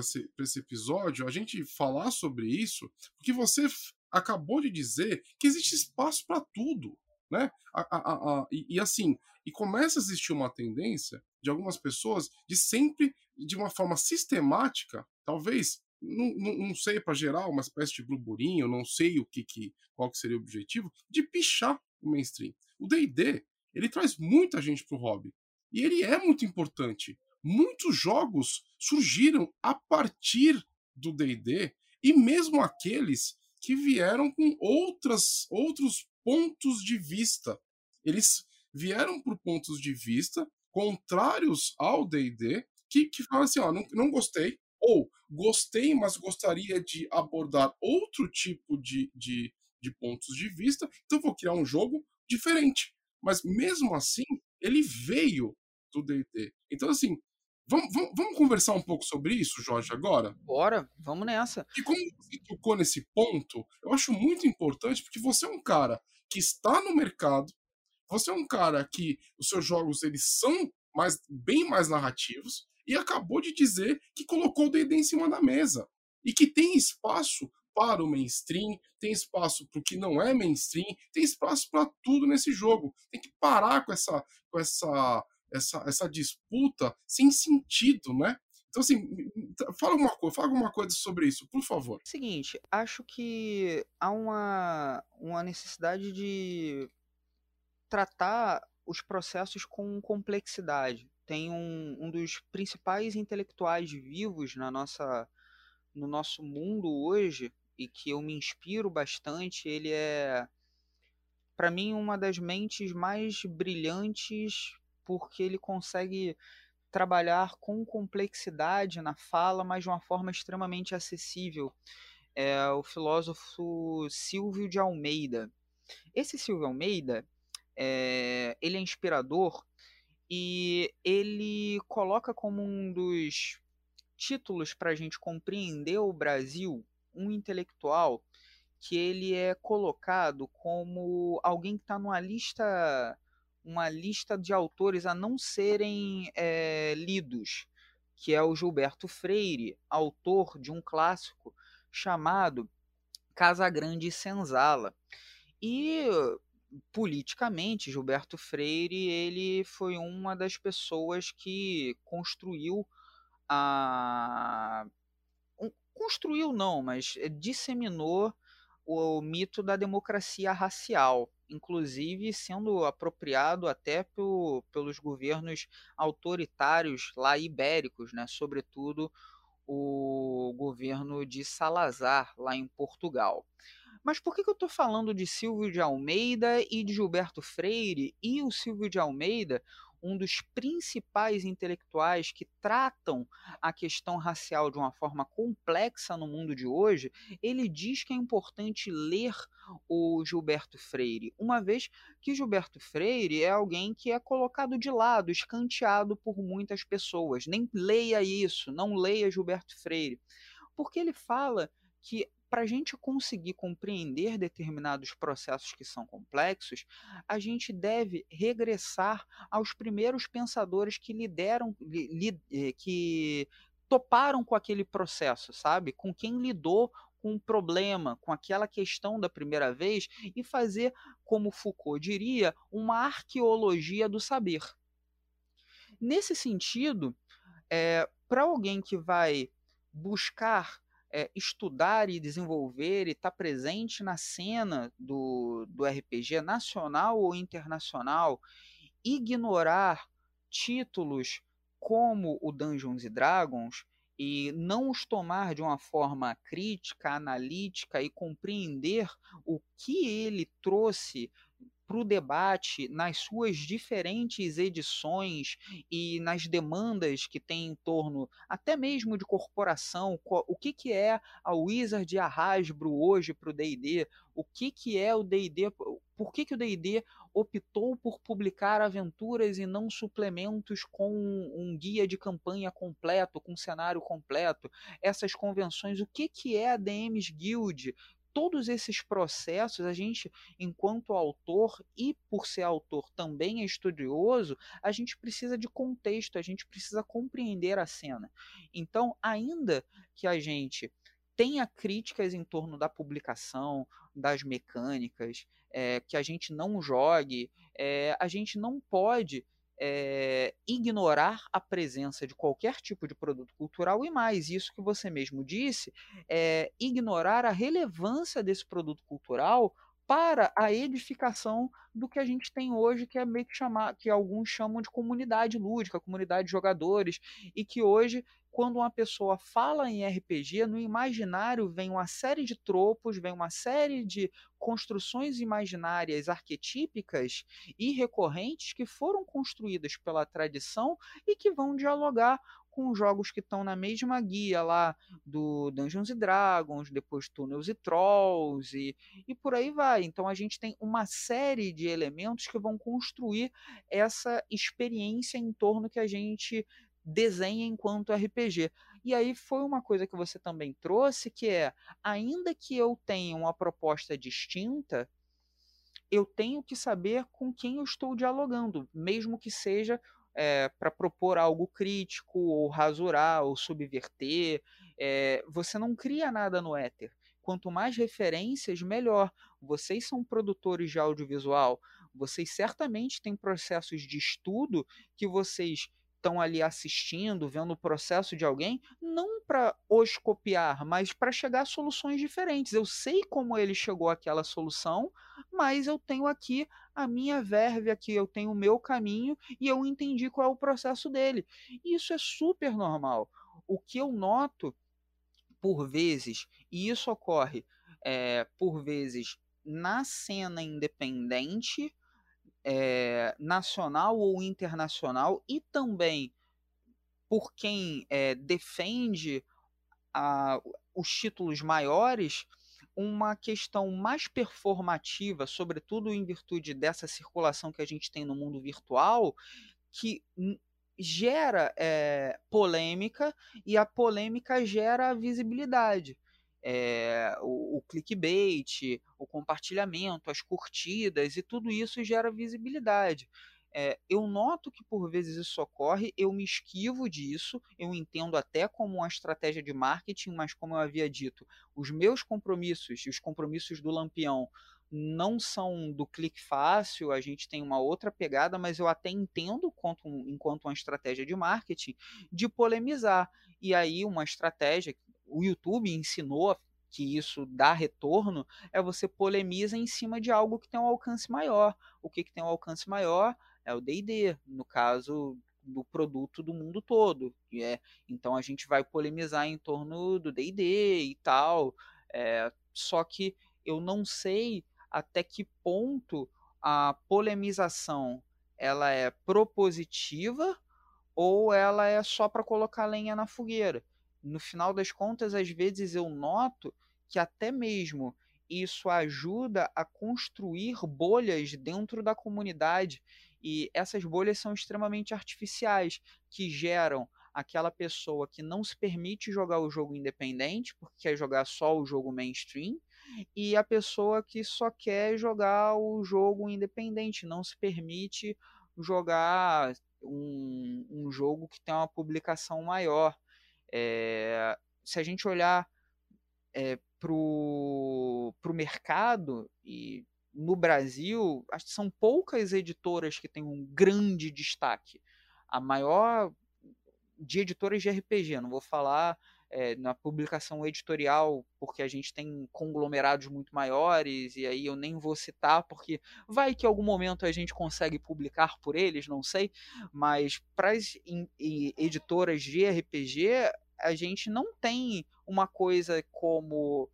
S3: esse, esse episódio a gente falar sobre isso, porque você acabou de dizer que existe espaço para tudo, né? A, a, a, e, e, assim, e começa a existir uma tendência de algumas pessoas de sempre, de uma forma sistemática, talvez não, não, não sei para gerar uma espécie de burburinho, não sei o que, que qual que seria o objetivo, de pichar o mainstream. O D&D, ele traz muita gente pro hobby. E ele é muito importante. Muitos jogos surgiram a partir do D&D e mesmo aqueles que vieram com outras outros pontos de vista. Eles vieram por pontos de vista contrários ao D&D que, que falam assim, ó, não, não gostei, ou gostei, mas gostaria de abordar outro tipo de, de, de pontos de vista, então vou criar um jogo diferente. Mas mesmo assim, ele veio do DD. Então, assim, vamos, vamos, vamos, conversar um pouco sobre isso, Jorge, agora?
S2: Bora, vamos nessa.
S3: E como você tocou nesse ponto, eu acho muito importante, porque você é um cara que está no mercado, você é um cara que os seus jogos eles são mais, bem mais narrativos, e acabou de dizer que colocou o D&D em cima da mesa e que tem espaço para o mainstream, tem espaço para o que não é mainstream, tem espaço para tudo nesse jogo. Tem que parar com essa, com essa, essa, essa disputa sem sentido, né? Então, assim, fala alguma coisa, fala alguma coisa sobre isso, por favor.
S2: Seguinte, acho que há uma, uma necessidade de tratar os processos com complexidade. Tem um, um dos principais intelectuais vivos na nossa, no nosso mundo hoje e que eu me inspiro bastante. Ele é, para mim, uma das mentes mais brilhantes porque ele consegue trabalhar com complexidade na fala, mas de uma forma extremamente acessível. É o filósofo Silvio de Almeida. Esse Silvio Almeida, é, ele é inspirador e ele coloca como um dos títulos para a gente compreender o Brasil um intelectual que ele é colocado como alguém que está numa lista uma lista de autores a não serem é, lidos, que é o Gilberto Freire, autor de um clássico chamado Casa Grande e Senzala. E politicamente, Gilberto Freire ele foi uma das pessoas que construiu a construiu não, mas disseminou o mito da democracia racial, inclusive sendo apropriado até pelos governos autoritários lá ibéricos, né? sobretudo o governo de Salazar, lá em Portugal. Mas por que, que eu estou falando de Silvio de Almeida e de Gilberto Freire? E o Silvio de Almeida, um dos principais intelectuais que tratam a questão racial de uma forma complexa no mundo de hoje, ele diz que é importante ler o Gilberto Freire, uma vez que Gilberto Freire é alguém que é colocado de lado, escanteado por muitas pessoas. Nem leia isso, não leia Gilberto Freire, porque ele fala que para a gente conseguir compreender determinados processos que são complexos, a gente deve regressar aos primeiros pensadores que lideram, li, eh, que toparam com aquele processo, sabe? Com quem lidou com o problema, com aquela questão da primeira vez e fazer, como Foucault diria, uma arqueologia do saber. Nesse sentido, é, para alguém que vai buscar é, estudar e desenvolver e estar tá presente na cena do, do RPG nacional ou internacional, ignorar títulos como o Dungeons e Dragons e não os tomar de uma forma crítica, analítica e compreender o que ele trouxe para o debate nas suas diferentes edições e nas demandas que tem em torno até mesmo de corporação, o que, que é a Wizard e a Hasbro hoje para o D&D, o que, que é o D&D, por que, que o D&D optou por publicar aventuras e não suplementos com um guia de campanha completo, com cenário completo, essas convenções, o que, que é a DMs Guild, todos esses processos, a gente, enquanto autor e por ser autor também é estudioso, a gente precisa de contexto, a gente precisa compreender a cena. Então, ainda que a gente tenha críticas em torno da publicação, das mecânicas, é, que a gente não jogue, é, a gente não pode é, ignorar a presença de qualquer tipo de produto cultural e mais, isso que você mesmo disse, é, ignorar a relevância desse produto cultural para a edificação do que a gente tem hoje, que é meio que chamar, que alguns chamam de comunidade lúdica, comunidade de jogadores, e que hoje quando uma pessoa fala em RPG, no imaginário vem uma série de tropos, vem uma série de construções imaginárias arquetípicas e recorrentes que foram construídas pela tradição e que vão dialogar com jogos que estão na mesma guia lá do Dungeons Dragons, depois Tunnels e Trolls e, e por aí vai. Então a gente tem uma série de elementos que vão construir essa experiência em torno que a gente desenha enquanto RPG. E aí foi uma coisa que você também trouxe, que é, ainda que eu tenha uma proposta distinta, eu tenho que saber com quem eu estou dialogando, mesmo que seja é, para propor algo crítico, ou rasurar, ou subverter. É, você não cria nada no éter. Quanto mais referências, melhor. Vocês são produtores de audiovisual, vocês certamente têm processos de estudo que vocês estão ali assistindo, vendo o processo de alguém, não para os copiar, mas para chegar a soluções diferentes. Eu sei como ele chegou àquela solução, mas eu tenho aqui a minha verve, aqui eu tenho o meu caminho e eu entendi qual é o processo dele. Isso é super normal. O que eu noto, por vezes, e isso ocorre é, por vezes na cena independente, é, nacional ou internacional, e também por quem é, defende a, os títulos maiores, uma questão mais performativa, sobretudo em virtude dessa circulação que a gente tem no mundo virtual, que gera é, polêmica e a polêmica gera visibilidade é, o, o clickbait, o compartilhamento, as curtidas e tudo isso gera visibilidade. É, eu noto que por vezes isso ocorre, eu me esquivo disso, eu entendo até como uma estratégia de marketing, mas como eu havia dito, os meus compromissos os compromissos do Lampião não são do clique fácil, a gente tem uma outra pegada, mas eu até entendo enquanto, enquanto uma estratégia de marketing de polemizar. E aí uma estratégia o YouTube ensinou que isso dá retorno, é você polemiza em cima de algo que tem um alcance maior. O que, que tem um alcance maior é o D&D, no caso do produto do mundo todo. É, então a gente vai polemizar em torno do D&D e tal. É, só que eu não sei até que ponto a polemização ela é propositiva ou ela é só para colocar lenha na fogueira no final das contas, às vezes eu noto que até mesmo isso ajuda a construir bolhas dentro da comunidade e essas bolhas são extremamente artificiais, que geram aquela pessoa que não se permite jogar o jogo independente, porque quer jogar só o jogo mainstream, e a pessoa que só quer jogar o jogo independente, não se permite jogar um, um jogo que tem uma publicação maior. É, se a gente olhar é, para o mercado, e no Brasil, acho que são poucas editoras que têm um grande destaque. A maior de editoras de RPG, não vou falar é, na publicação editorial, porque a gente tem conglomerados muito maiores, e aí eu nem vou citar, porque vai que em algum momento a gente consegue publicar por eles, não sei, mas para as editoras de RPG, a gente não tem uma coisa como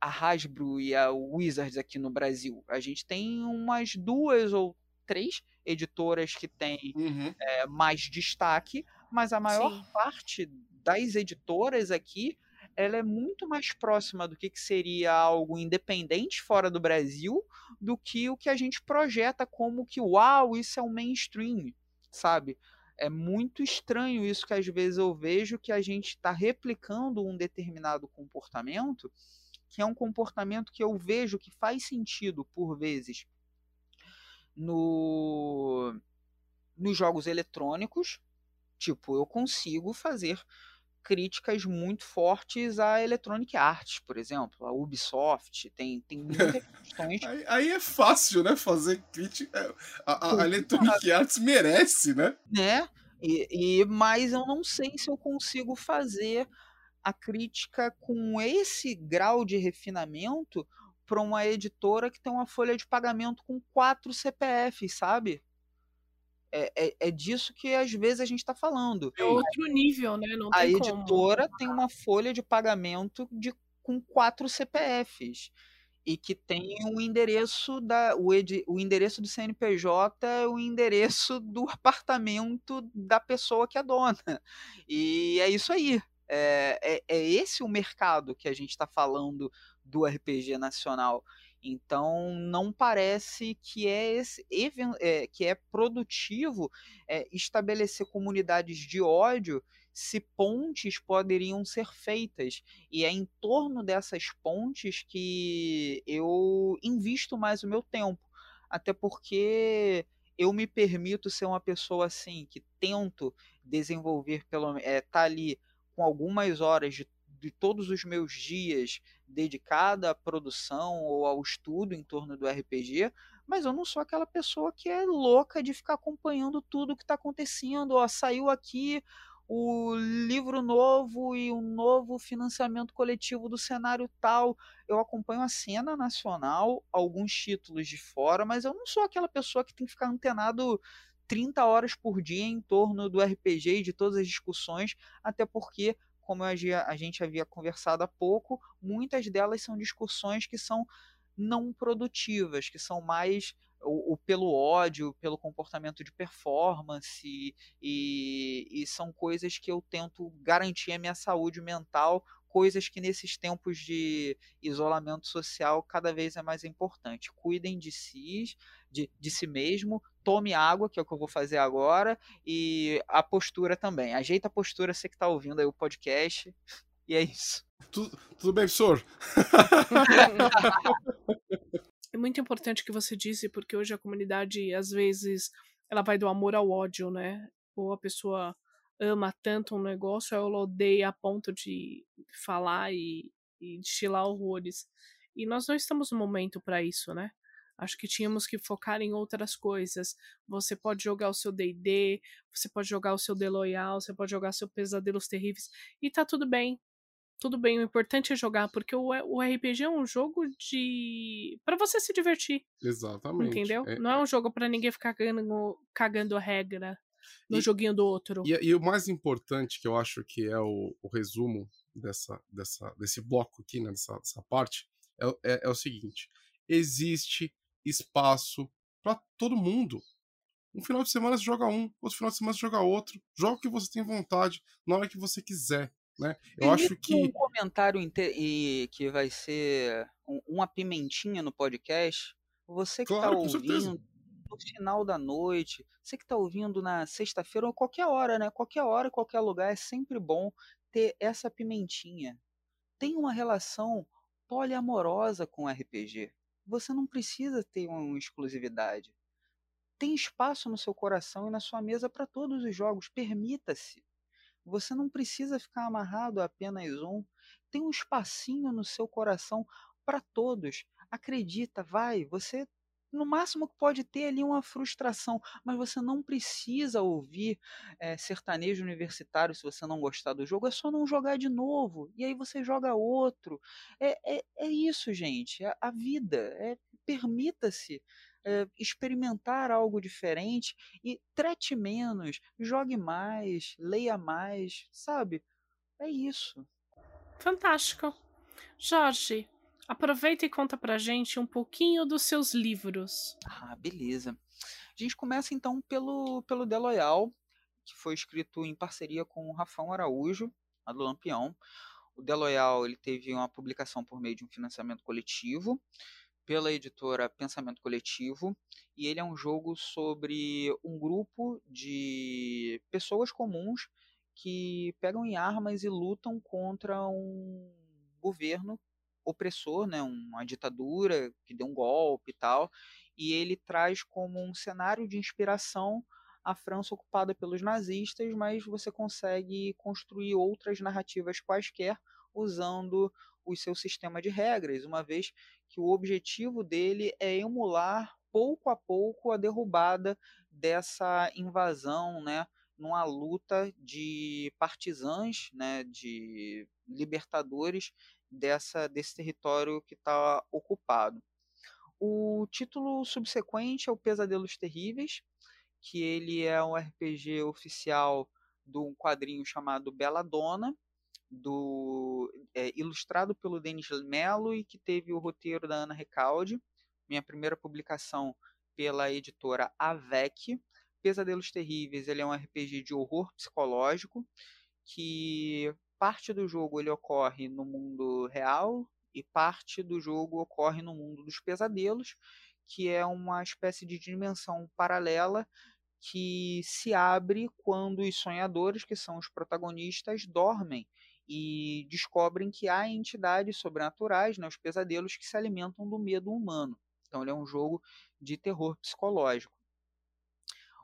S2: a Hasbro e a Wizards aqui no Brasil. A gente tem umas duas ou três editoras que têm uhum. é, mais destaque, mas a maior Sim. parte das editoras aqui ela é muito mais próxima do que, que seria algo independente fora do Brasil do que o que a gente projeta como que, uau, isso é o mainstream, sabe? É muito estranho isso que às vezes eu vejo que a gente está replicando um determinado comportamento, que é um comportamento que eu vejo que faz sentido por vezes no nos jogos eletrônicos, tipo, eu consigo fazer críticas muito fortes à Electronic Arts, por exemplo, a Ubisoft, tem, tem muitas (laughs) questões.
S3: Aí, aí, é fácil, né? Fazer crítica. É, a, a, a Electronic Arts merece, né?
S2: Né? E, e, mas eu não sei se eu consigo fazer a crítica com esse grau de refinamento para uma editora que tem uma folha de pagamento com quatro CPFs, sabe? É, é, é, disso que às vezes a gente está falando.
S1: É outro nível, né? Não
S2: a
S1: editora
S2: como. tem uma folha de pagamento de, com quatro CPFs e que tem um endereço da o, ed, o endereço do CNPJ, o endereço do (laughs) apartamento da pessoa que é dona. E é isso aí. É, é, é esse o mercado que a gente está falando do RPG nacional. Então não parece que é, esse, é, que é produtivo é, estabelecer comunidades de ódio se pontes poderiam ser feitas. E é em torno dessas pontes que eu invisto mais o meu tempo. Até porque eu me permito ser uma pessoa assim, que tento desenvolver, pelo é, tá ali com algumas horas de de todos os meus dias dedicada à produção ou ao estudo em torno do RPG, mas eu não sou aquela pessoa que é louca de ficar acompanhando tudo que está acontecendo. Ó, saiu aqui o livro novo e o novo financiamento coletivo do cenário tal. Eu acompanho a cena nacional, alguns títulos de fora, mas eu não sou aquela pessoa que tem que ficar antenado 30 horas por dia em torno do RPG e de todas as discussões, até porque, como a gente havia conversado há pouco, muitas delas são discussões que são não produtivas, que são mais o, pelo ódio, pelo comportamento de performance, e, e são coisas que eu tento garantir a minha saúde mental, coisas que nesses tempos de isolamento social cada vez é mais importante. Cuidem de si, de, de si mesmo, tome água, que é o que eu vou fazer agora, e a postura também. Ajeita a postura, você que está ouvindo aí o podcast, e é isso.
S3: Tudo, tudo bem, professor?
S1: é muito importante o que você disse, porque hoje a comunidade, às vezes, ela vai do amor ao ódio, né? Ou a pessoa ama tanto um negócio, ela odeia a ponto de falar e, e destilar horrores. E nós não estamos no momento para isso, né? Acho que tínhamos que focar em outras coisas. Você pode jogar o seu D&D, você pode jogar o seu The Loyal, você pode jogar seu Pesadelos Terríveis e tá tudo bem tudo bem, o importante é jogar, porque o, o RPG é um jogo de. para você se divertir.
S3: Exatamente.
S1: Entendeu? É... Não é um jogo para ninguém ficar cagando, cagando a regra no e, joguinho do outro.
S3: E, e, o mais importante, que eu acho que é o, o resumo dessa, dessa, desse bloco aqui, né, dessa, dessa parte, é, é, é o seguinte: existe espaço para todo mundo. Um final de semana você joga um, outro final de semana você joga outro. Joga o que você tem vontade, na hora que você quiser. Né?
S2: Eu acho que. Um comentário e que vai ser uma pimentinha no podcast. Você que está ouvindo no final da noite, você que está ouvindo na sexta-feira ou qualquer hora, né? Qualquer hora, qualquer lugar, é sempre bom ter essa pimentinha. Tem uma relação poliamorosa com o RPG. Você não precisa ter uma exclusividade. Tem espaço no seu coração e na sua mesa para todos os jogos. Permita-se. Você não precisa ficar amarrado a apenas um. Tem um espacinho no seu coração para todos. Acredita, vai. Você no máximo que pode ter ali uma frustração, mas você não precisa ouvir é, sertanejo universitário se você não gostar do jogo, é só não jogar de novo, e aí você joga outro. É, é, é isso, gente, a, a vida, é, permita-se é, experimentar algo diferente e trate menos, jogue mais, leia mais, sabe? É isso.
S1: Fantástico. Jorge, aproveita e conta pra gente um pouquinho dos seus livros.
S2: Ah, beleza. A gente começa então pelo, pelo The Loyal, que foi escrito em parceria com o Rafão Araújo, a do Lampião. O The Loyal ele teve uma publicação por meio de um financiamento coletivo pela editora Pensamento Coletivo, e ele é um jogo sobre um grupo de pessoas comuns que pegam em armas e lutam contra um governo opressor, né, uma ditadura que deu um golpe e tal, e ele traz como um cenário de inspiração a França ocupada pelos nazistas, mas você consegue construir outras narrativas quaisquer usando o seu sistema de regras, uma vez que o objetivo dele é emular pouco a pouco a derrubada dessa invasão, né, numa luta de partisãs, né, de libertadores dessa desse território que está ocupado. O título subsequente é o Pesadelos Terríveis, que ele é um RPG oficial de um quadrinho chamado Bela Dona, do é, ilustrado pelo Denis Mello e que teve o roteiro da Ana Recalde. Minha primeira publicação pela editora Avec. Pesadelos Terríveis, ele é um RPG de horror psicológico que parte do jogo ele ocorre no mundo real e parte do jogo ocorre no mundo dos pesadelos, que é uma espécie de dimensão paralela que se abre quando os sonhadores, que são os protagonistas, dormem e descobrem que há entidades sobrenaturais, né, os pesadelos, que se alimentam do medo humano. Então ele é um jogo de terror psicológico.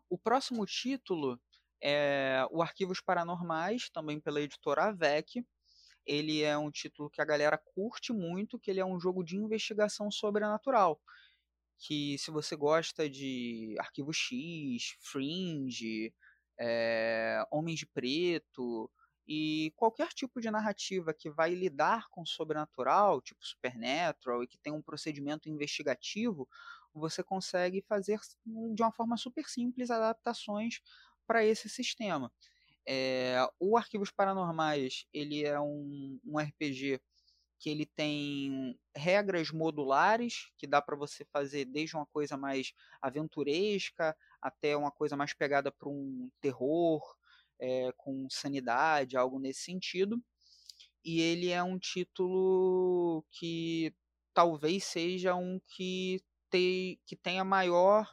S2: O próximo título é o Arquivos Paranormais, também pela editora Avec. Ele é um título que a galera curte muito, que ele é um jogo de investigação sobrenatural, que se você gosta de Arquivo X, Fringe, é, Homens de Preto e qualquer tipo de narrativa que vai lidar com sobrenatural, tipo Supernatural, e que tem um procedimento investigativo, você consegue fazer de uma forma super simples adaptações para esse sistema. É, o Arquivos Paranormais ele é um, um RPG que ele tem regras modulares que dá para você fazer desde uma coisa mais aventuresca até uma coisa mais pegada para um terror é, com sanidade, algo nesse sentido. E ele é um título que talvez seja um que, te, que tenha maior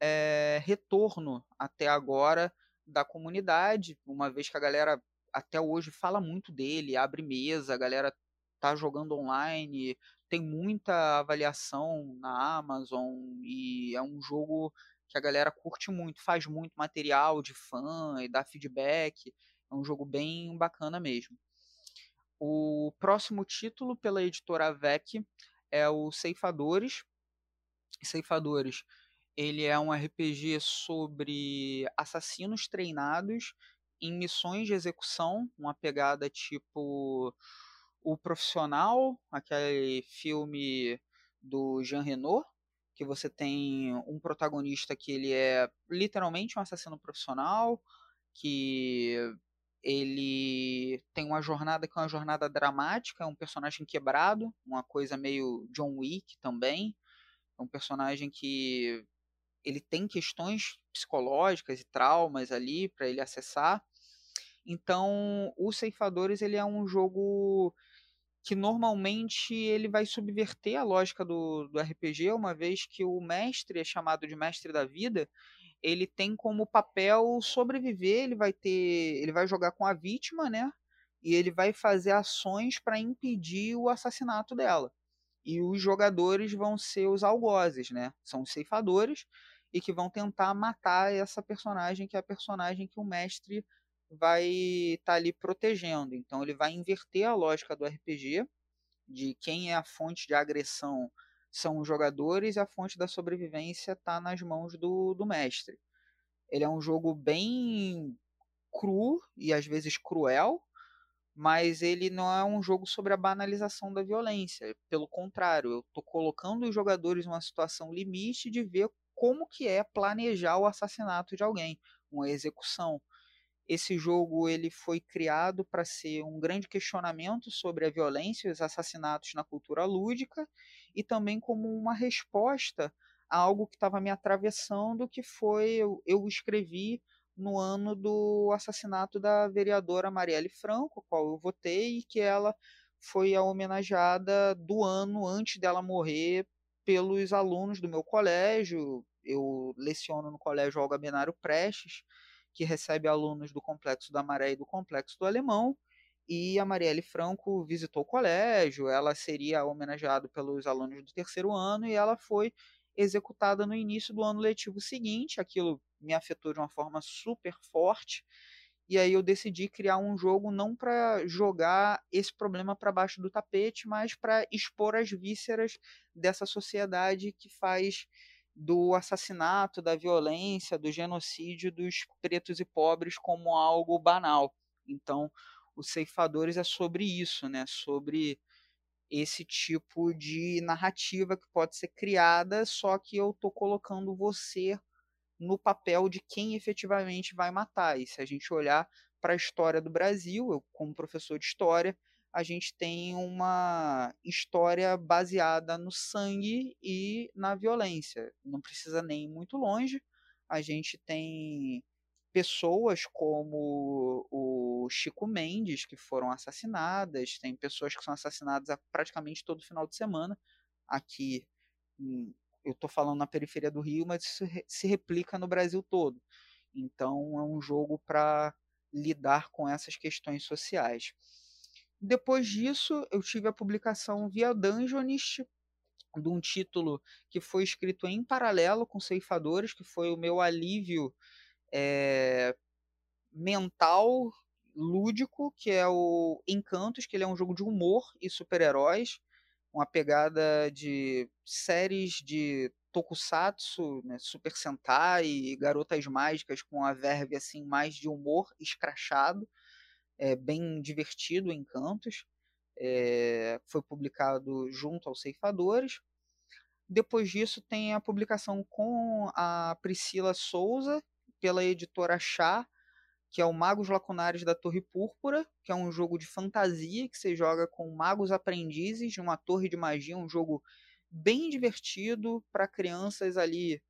S2: é, retorno até agora da comunidade, uma vez que a galera até hoje fala muito dele, abre mesa, a galera tá jogando online, tem muita avaliação na Amazon e é um jogo que a galera curte muito, faz muito material de fã e dá feedback. É um jogo bem bacana mesmo. O próximo título pela editora VEC é o Ceifadores. Ceifadores, ele é um RPG sobre assassinos treinados em missões de execução, uma pegada tipo o Profissional, aquele filme do Jean Reno, que você tem um protagonista que ele é literalmente um assassino profissional, que ele tem uma jornada que é uma jornada dramática, é um personagem quebrado, uma coisa meio John Wick também, é um personagem que ele tem questões psicológicas e traumas ali para ele acessar. Então, o Ceifadores ele é um jogo que normalmente ele vai subverter a lógica do, do RPG, uma vez que o mestre é chamado de mestre da vida, ele tem como papel sobreviver, ele vai ter, ele vai jogar com a vítima, né? E ele vai fazer ações para impedir o assassinato dela. E os jogadores vão ser os algozes, né? São os ceifadores e que vão tentar matar essa personagem que é a personagem que o mestre vai estar tá ali protegendo. Então ele vai inverter a lógica do RPG, de quem é a fonte de agressão são os jogadores e a fonte da sobrevivência está nas mãos do, do mestre. Ele é um jogo bem cru e às vezes cruel, mas ele não é um jogo sobre a banalização da violência. Pelo contrário, eu estou colocando os jogadores numa situação limite de ver como que é planejar o assassinato de alguém, uma execução. Esse jogo ele foi criado para ser um grande questionamento sobre a violência e os assassinatos na cultura lúdica e também como uma resposta a algo que estava me atravessando, que foi eu, eu escrevi no ano do assassinato da vereadora Marielle Franco, qual eu votei, e que ela foi a homenageada do ano antes dela morrer pelos alunos do meu colégio. Eu leciono no colégio Olga Benário Prestes, que recebe alunos do Complexo da Maré e do Complexo do Alemão. E a Marielle Franco visitou o colégio, ela seria homenageada pelos alunos do terceiro ano e ela foi executada no início do ano letivo seguinte. Aquilo me afetou de uma forma super forte. E aí eu decidi criar um jogo não para jogar esse problema para baixo do tapete, mas para expor as vísceras dessa sociedade que faz do assassinato, da violência, do genocídio dos pretos e pobres como algo banal. Então, os ceifadores é sobre isso, né? Sobre esse tipo de narrativa que pode ser criada, só que eu tô colocando você no papel de quem efetivamente vai matar. E se a gente olhar para a história do Brasil, eu como professor de história, a gente tem uma história baseada no sangue e na violência. Não precisa nem ir muito longe. A gente tem pessoas como o Chico Mendes que foram assassinadas, tem pessoas que são assassinadas praticamente todo final de semana. Aqui, eu estou falando na periferia do Rio, mas isso se replica no Brasil todo. Então, é um jogo para lidar com essas questões sociais. Depois disso, eu tive a publicação via Dungeonist de um título que foi escrito em paralelo com Ceifadores, que foi o meu alívio é, mental, lúdico, que é o Encantos, que ele é um jogo de humor e super-heróis, uma pegada de séries de tokusatsu, né, Super Sentai e Garotas Mágicas com a verve assim mais de humor escrachado, é, bem divertido em cantos. É, foi publicado junto aos Ceifadores. Depois disso tem a publicação com a Priscila Souza pela editora Chá, que é o Magos Lacunares da Torre Púrpura, que é um jogo de fantasia que você joga com magos aprendizes de uma torre de magia, um jogo bem divertido para crianças ali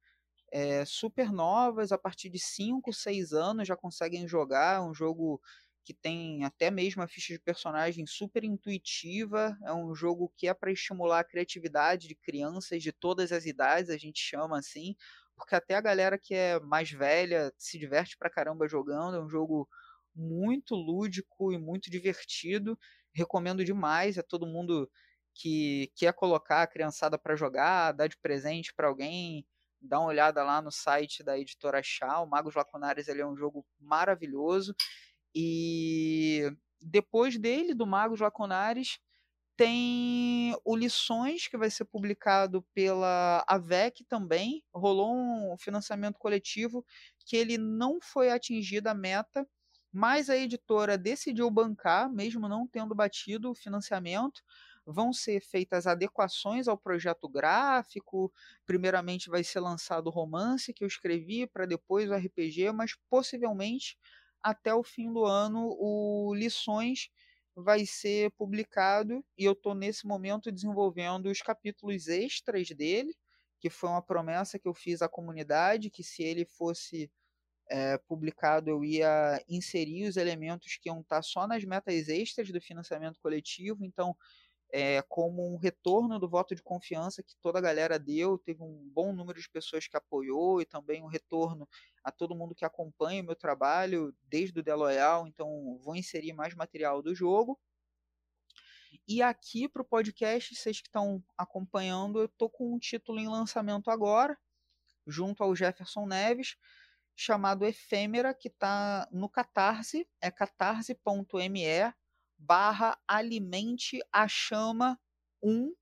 S2: é, super novas, a partir de 5, 6 anos já conseguem jogar, é um jogo que tem até mesmo a ficha de personagem super intuitiva, é um jogo que é para estimular a criatividade de crianças de todas as idades, a gente chama assim, porque até a galera que é mais velha se diverte pra caramba jogando. É um jogo muito lúdico e muito divertido. Recomendo demais a todo mundo que quer colocar a criançada para jogar, dar de presente para alguém, dá uma olhada lá no site da editora Chá. O Magos Lacunares ele é um jogo maravilhoso. E depois dele, do Magos Lacunares, tem o Lições, que vai ser publicado pela AVEC também. Rolou um financiamento coletivo que ele não foi atingido a meta, mas a editora decidiu bancar, mesmo não tendo batido o financiamento. Vão ser feitas adequações ao projeto gráfico. Primeiramente vai ser lançado o romance que eu escrevi, para depois o RPG, mas possivelmente até o fim do ano o Lições vai ser publicado e eu estou nesse momento desenvolvendo os capítulos extras dele, que foi uma promessa que eu fiz à comunidade, que se ele fosse é, publicado eu ia inserir os elementos que iam estar só nas metas extras do financiamento coletivo, então é, como um retorno do voto de confiança que toda a galera deu, teve um bom número de pessoas que apoiou e também um retorno a todo mundo que acompanha o meu trabalho desde o The Loyal, então vou inserir mais material do jogo. E aqui para o podcast, vocês que estão acompanhando, eu estou com um título em lançamento agora, junto ao Jefferson Neves, chamado Efêmera, que está no Catarse, é catarse.me barra Alimente a Chama 1,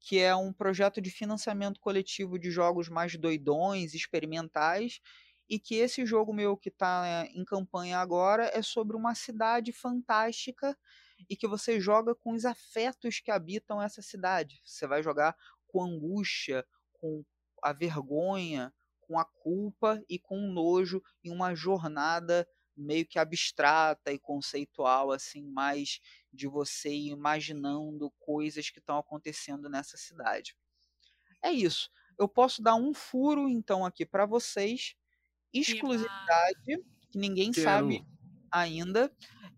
S2: que é um projeto de financiamento coletivo de jogos mais doidões, experimentais, e que esse jogo meu que está em campanha agora é sobre uma cidade fantástica e que você joga com os afetos que habitam essa cidade. Você vai jogar com angústia, com a vergonha, com a culpa e com o nojo em uma jornada meio que abstrata e conceitual, assim, mais de você imaginando coisas que estão acontecendo nessa cidade. É isso. Eu posso dar um furo, então, aqui para vocês, exclusividade, que ninguém Quero. sabe ainda,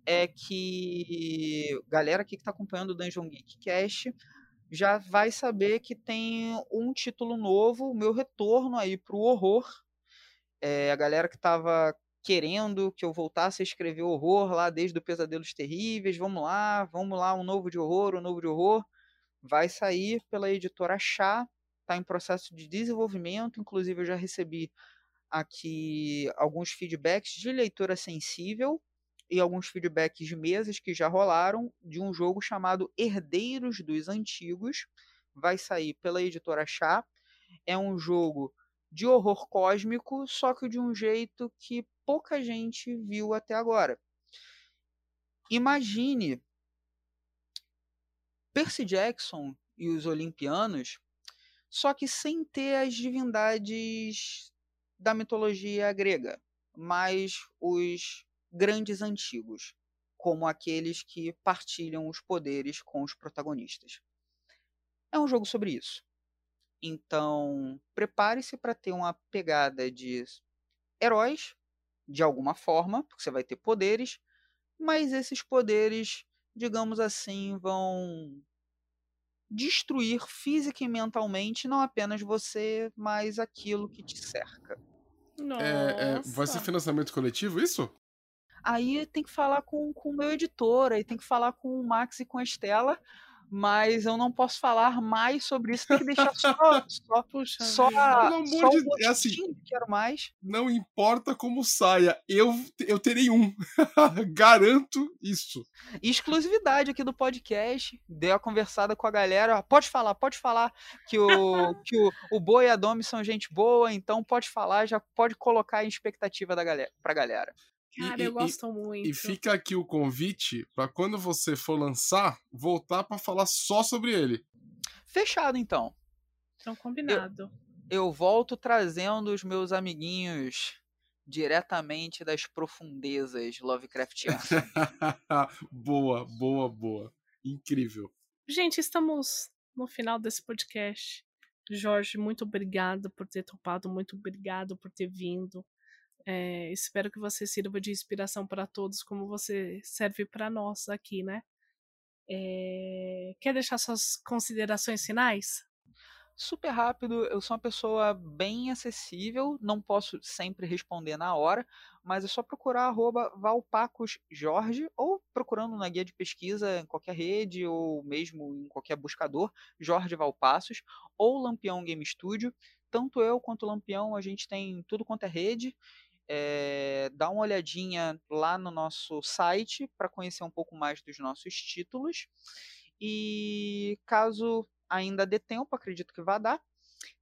S2: é que galera aqui que está acompanhando o Dungeon Geek Cast já vai saber que tem um título novo, o meu retorno aí pro horror. É, a galera que estava querendo que eu voltasse a escrever horror lá desde o Pesadelos Terríveis. Vamos lá, vamos lá, um novo de horror, um novo de horror. Vai sair pela editora Chá, está em processo de desenvolvimento. Inclusive, eu já recebi aqui alguns feedbacks de leitura sensível e alguns feedbacks de mesas que já rolaram de um jogo chamado Herdeiros dos Antigos. Vai sair pela editora Chá. É um jogo de horror cósmico, só que de um jeito que pouca gente viu até agora. Imagine Percy Jackson e os Olimpianos, só que sem ter as divindades da mitologia grega, mas os grandes antigos, como aqueles que partilham os poderes com os protagonistas. É um jogo sobre isso. Então, prepare-se para ter uma pegada de heróis, de alguma forma, porque você vai ter poderes, mas esses poderes, digamos assim, vão destruir física e mentalmente não apenas você, mas aquilo que te cerca.
S3: É, é, vai ser financiamento coletivo isso?
S2: Aí tem que falar com, com o meu editor, aí tem que falar com o Max e com a Estela, mas eu não posso falar mais sobre isso. Tem que deixar só, (laughs) só,
S1: Puxa
S2: só, a,
S3: Pelo amor
S2: só
S3: de Deus, é assim.
S2: quero mais.
S3: Não importa como saia, eu, eu terei um. (laughs) Garanto isso.
S2: Exclusividade aqui do podcast. Dei a conversada com a galera. Pode falar, pode falar que o, (laughs) que o, o Boa e a Domi são gente boa, então pode falar, já pode colocar em expectativa da galera, pra galera.
S3: E-
S1: Cara,
S3: e-
S1: eu
S3: e-
S1: gosto muito.
S3: E fica aqui o convite para quando você for lançar, voltar para falar só sobre ele.
S2: Fechado, então.
S1: Então, combinado.
S2: Eu volto trazendo os meus amiguinhos diretamente das profundezas Lovecraftianas. (laughs)
S3: boa, boa, boa. Incrível.
S1: Gente, estamos no final desse podcast. Jorge, muito obrigado por ter topado, muito obrigado por ter vindo. É, espero que você sirva de inspiração para todos, como você serve para nós aqui, né? É, quer deixar suas considerações finais?
S2: Super rápido, eu sou uma pessoa bem acessível, não posso sempre responder na hora, mas é só procurar valpacosjorge ou procurando na guia de pesquisa em qualquer rede ou mesmo em qualquer buscador, Jorge Valpassos ou Lampião Game Studio. Tanto eu quanto o Lampião, a gente tem tudo quanto é rede. É, dá uma olhadinha lá no nosso site para conhecer um pouco mais dos nossos títulos. E caso ainda dê tempo, acredito que vai dar,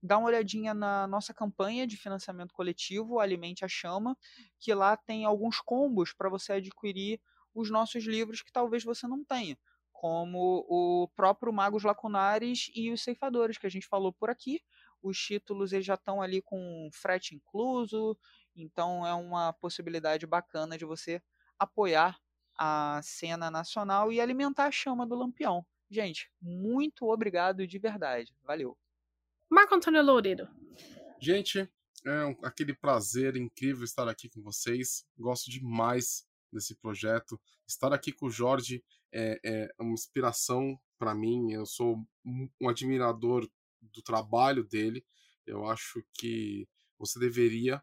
S2: dá uma olhadinha na nossa campanha de financiamento coletivo, Alimente a Chama, que lá tem alguns combos para você adquirir os nossos livros que talvez você não tenha, como o próprio Magos Lacunares e os Ceifadores, que a gente falou por aqui. Os títulos eles já estão ali com frete incluso, então é uma possibilidade bacana de você apoiar a cena nacional e alimentar a chama do Lampião. Gente, muito obrigado de verdade. Valeu.
S1: Marco Antônio Loureiro.
S3: Gente, é um- aquele prazer incrível estar aqui com vocês. Gosto demais desse projeto. Estar aqui com o Jorge é, é uma inspiração para mim. Eu sou um um admirador do trabalho dele. Eu acho que você deveria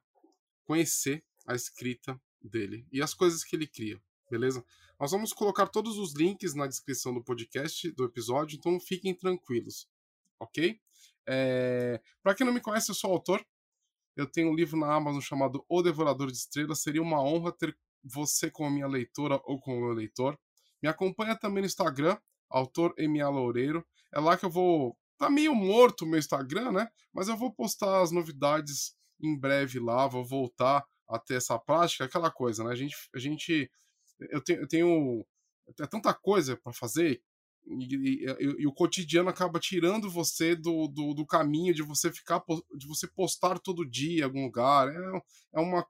S3: conhecer a escrita dele e as coisas que ele cria, beleza? Nós vamos colocar todos os links na descrição do podcast, do episódio, então fiquem tranquilos, ok? É... Para quem não me conhece, eu sou autor. Eu tenho um livro na Amazon chamado O Devorador de Estrelas. Seria uma honra ter você como minha leitora ou como meu leitor. Me acompanha também no Instagram, autor MA Loureiro. É lá que eu vou. Tá meio morto o meu Instagram, né? Mas eu vou postar as novidades em breve lá. Vou voltar a ter essa prática, aquela coisa, né? A gente. A gente eu, tenho, eu tenho. É tanta coisa para fazer e, e- e- o cotidiano acaba tirando você do, do, do caminho de você ficar de você postar todo dia em algum lugar é, é uma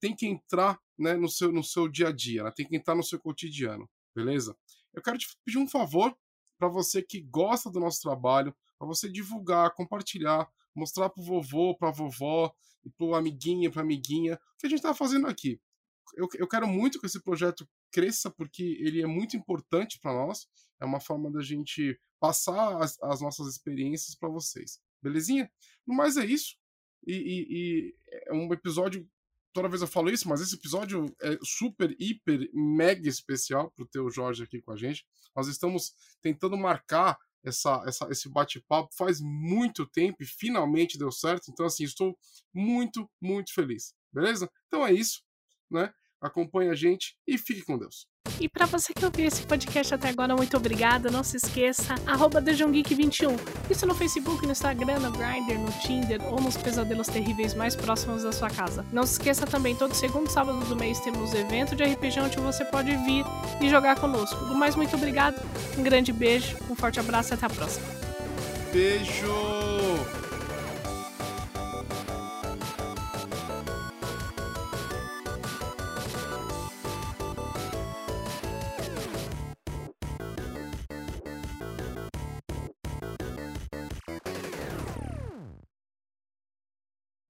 S3: tem que entrar né, no seu no seu dia a dia né? tem que entrar no seu cotidiano beleza eu quero te pedir um favor para você que gosta do nosso trabalho para você divulgar compartilhar mostrar pro vovô pra vovó e pro amiguinho pra amiguinha o que a gente tá fazendo aqui eu, eu quero muito que esse projeto cresça porque ele é muito importante para nós é uma forma da gente passar as, as nossas experiências para vocês. Belezinha? No mais é isso. E, e- e é um episódio. Toda vez eu falo isso, mas esse episódio é super, hiper, mega especial pro teu Jorge aqui com a gente. Nós estamos tentando marcar essa, essa, esse bate-papo faz muito tempo e finalmente deu certo. Então, assim, estou muito, muito feliz. Beleza? Então é isso, né? Acompanhe a gente e fique com Deus.
S1: E para você que ouviu esse podcast até agora, muito obrigada. Não se esqueça, arroba DungeonGeek21. Isso no Facebook, no Instagram, no Grindr, no Tinder ou nos pesadelos terríveis mais próximos da sua casa. Não se esqueça também, todo segundo sábado do mês temos evento de RPG onde você pode vir e jogar conosco. Do mais, muito obrigado. Um grande beijo, um forte abraço e até a próxima.
S3: Beijo!